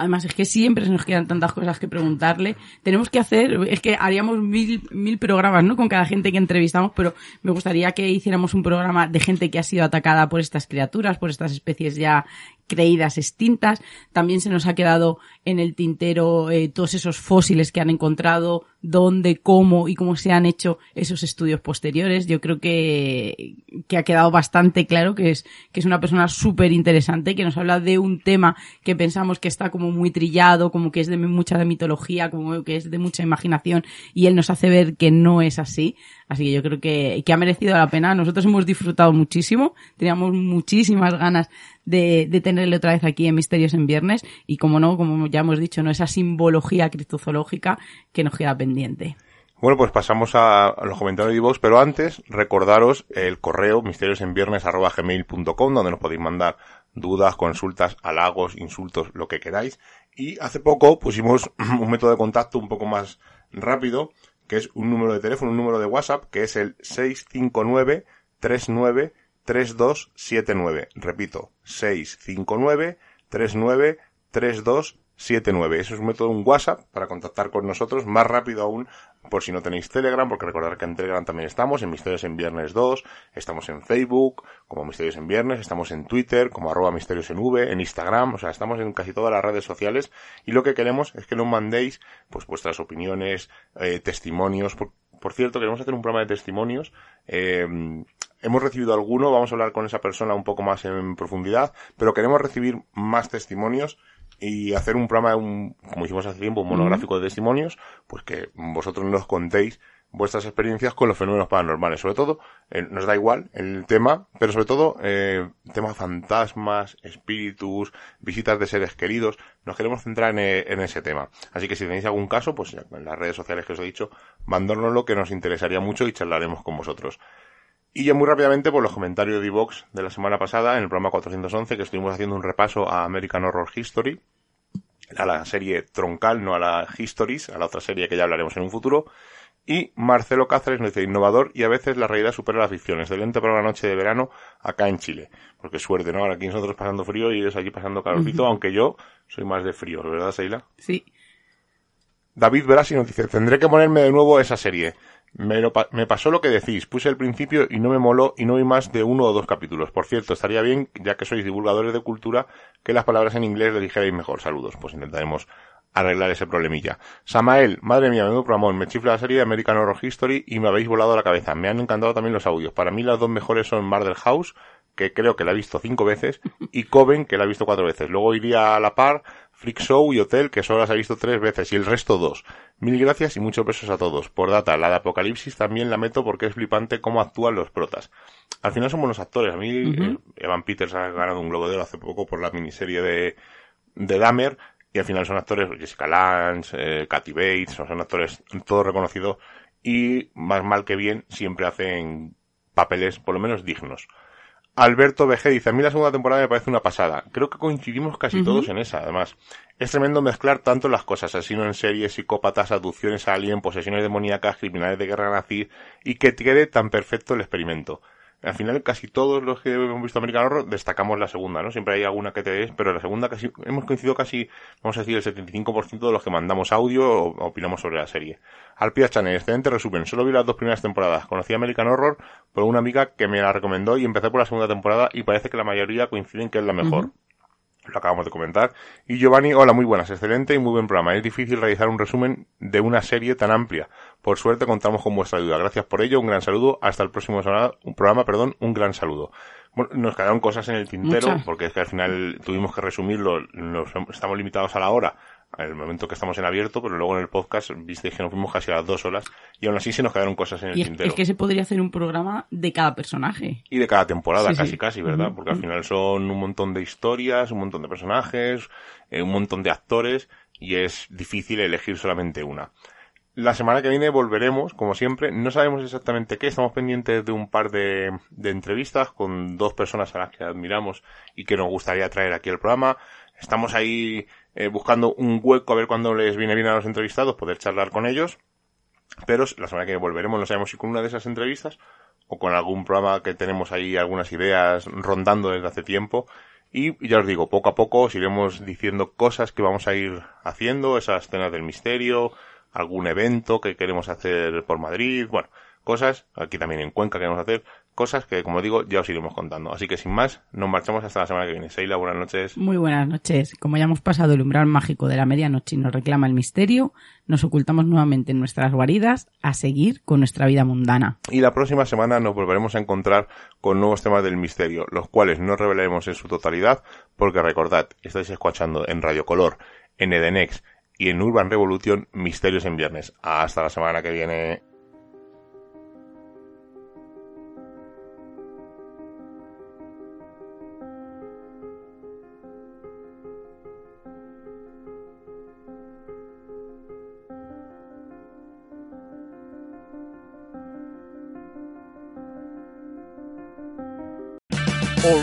Además, es que siempre se nos quedan tantas cosas que preguntarle. Tenemos que hacer, es que haríamos mil, mil programas, ¿no? Con cada gente que entrevistamos, pero me gustaría que hiciéramos un programa de gente que ha sido atacada por estas criaturas, por estas especies ya creídas extintas. También se nos ha quedado en el tintero eh, todos esos fósiles que han encontrado, dónde, cómo y cómo se han hecho esos estudios posteriores. Yo creo que, que ha quedado bastante claro que es, que es una persona súper interesante, que nos habla de un tema que pensamos que está como muy trillado, como que es de mucha mitología, como que es de mucha imaginación y él nos hace ver que no es así. Así que yo creo que, ha merecido la pena. Nosotros hemos disfrutado muchísimo, teníamos muchísimas ganas de, tenerle otra vez aquí en Misterios en Viernes y como no, como ya hemos dicho, no esa simbología criptozoológica que nos queda pendiente. Bueno, pues pasamos a, los comentarios de vos, pero antes recordaros el correo misteriosenviernes.gmail.com donde nos podéis mandar dudas, consultas, halagos, insultos, lo que queráis. Y hace poco pusimos <clears throat> un método de contacto un poco más rápido, que es un número de teléfono, un número de WhatsApp, que es el 659 39 3279. Repito, 659 39 3279. Eso es un método, un WhatsApp para contactar con nosotros más rápido aún por si no tenéis Telegram, porque recordar que en Telegram también estamos, en Misterios en Viernes 2, estamos en Facebook como Misterios en Viernes, estamos en Twitter como arroba Misterios en V, en Instagram, o sea, estamos en casi todas las redes sociales y lo que queremos es que nos mandéis pues vuestras opiniones, eh, testimonios, por, por, cierto, queremos hacer un programa de testimonios, eh, hemos recibido alguno, vamos a hablar con esa persona un poco más en profundidad, pero queremos recibir más testimonios y hacer un programa, un, como hicimos hace tiempo, un monográfico de testimonios, pues que vosotros nos contéis vuestras experiencias con los fenómenos paranormales. Sobre todo, eh, nos da igual el tema, pero sobre todo, eh, tema fantasmas, espíritus, visitas de seres queridos. Nos queremos centrar en, eh, en, ese tema. Así que si tenéis algún caso, pues en las redes sociales que os he dicho, mandárnoslo que nos interesaría mucho y charlaremos con vosotros. Y ya muy rápidamente por los comentarios de Vox de la semana pasada, en el programa 411, que estuvimos haciendo un repaso a American Horror History, a la serie troncal, no a la Histories, a la otra serie que ya hablaremos en un futuro. Y Marcelo Cáceres nos dice innovador y a veces la realidad supera la ficción. Excelente para una noche de verano acá en Chile. Porque suerte, ¿no? Ahora aquí nosotros pasando frío y ellos allí pasando calorcito, aunque yo soy más de frío, ¿verdad, Seila? Sí. David Brasi nos dice, tendré que ponerme de nuevo esa serie. Me, lo, me, pasó lo que decís, puse el principio y no me moló y no vi más de uno o dos capítulos. Por cierto, estaría bien, ya que sois divulgadores de cultura, que las palabras en inglés le dijerais mejor. Saludos, pues intentaremos arreglar ese problemilla. Samael, madre mía, menudo programón, me chifla la serie de American Horror History y me habéis volado la cabeza. Me han encantado también los audios. Para mí las dos mejores son Murder House, que creo que la he visto cinco veces, y Coven, que la he visto cuatro veces. Luego iría a la par Freak Show y Hotel, que solo las he visto tres veces, y el resto dos. Mil gracias y muchos besos a todos. Por data, la de Apocalipsis también la meto porque es flipante cómo actúan los protas. Al final son buenos actores. A mí, uh -huh. Evan Peters ha ganado un Globo de Oro hace poco por la miniserie de, de Dahmer, y al final son actores, Jessica Lange, eh, Kathy Bates, son, son actores todos reconocidos, y más mal que bien, siempre hacen papeles por lo menos dignos. Alberto BG dice, a mí la segunda temporada me parece una pasada. Creo que coincidimos casi uh -huh. todos en esa, además. Es tremendo mezclar tanto las cosas, asesino en serie, psicópatas, aducciones a alguien, posesiones demoníacas, criminales de guerra nazi, y que quede tan perfecto el experimento. Al final, casi todos los que hemos visto American Horror destacamos la segunda, ¿no? Siempre hay alguna que te des, pero la segunda casi, hemos coincidido casi, vamos a decir, el 75% de los que mandamos audio o opinamos sobre la serie. Alpia Channel, excelente resumen. Solo vi las dos primeras temporadas. Conocí American Horror por una amiga que me la recomendó y empecé por la segunda temporada y parece que la mayoría coinciden que es la mejor. Lo acabamos de comentar. Y Giovanni, hola, muy buenas, excelente y muy buen programa. Es difícil realizar un resumen de una serie tan amplia. Por suerte contamos con vuestra ayuda. Gracias por ello, un gran saludo. Hasta el próximo un programa, perdón, un gran saludo. Bueno, nos quedaron cosas en el tintero, porque es que al final tuvimos que resumirlo, nos, estamos limitados a la hora, en el momento que estamos en abierto, pero luego en el podcast visteis que nos fuimos casi a las dos horas y aún así se nos quedaron cosas en el y es, tintero. Es que se podría hacer un programa de cada personaje. Y de cada temporada, sí, casi sí. casi, ¿verdad? Porque al final son un montón de historias, un montón de personajes, eh, un montón de actores y es difícil elegir solamente una. La semana que viene volveremos, como siempre. No sabemos exactamente qué. Estamos pendientes de un par de, de, entrevistas con dos personas a las que admiramos y que nos gustaría traer aquí al programa. Estamos ahí eh, buscando un hueco a ver cuándo les viene bien a los entrevistados poder charlar con ellos. Pero la semana que volveremos, no sabemos si con una de esas entrevistas o con algún programa que tenemos ahí algunas ideas rondando desde hace tiempo. Y ya os digo, poco a poco os iremos diciendo cosas que vamos a ir haciendo, esas escenas del misterio, algún evento que queremos hacer por Madrid, bueno, cosas, aquí también en Cuenca queremos hacer cosas que, como digo, ya os iremos contando. Así que sin más, nos marchamos hasta la semana que viene. Seila, buenas noches. Muy buenas noches. Como ya hemos pasado el umbral mágico de la medianoche y nos reclama el misterio, nos ocultamos nuevamente en nuestras guaridas a seguir con nuestra vida mundana. Y la próxima semana nos volveremos a encontrar con nuevos temas del misterio, los cuales no revelaremos en su totalidad, porque recordad, estáis escuchando en Radio Color, en Edenex y en Urban Revolution Misterios en Viernes. Hasta la semana que viene.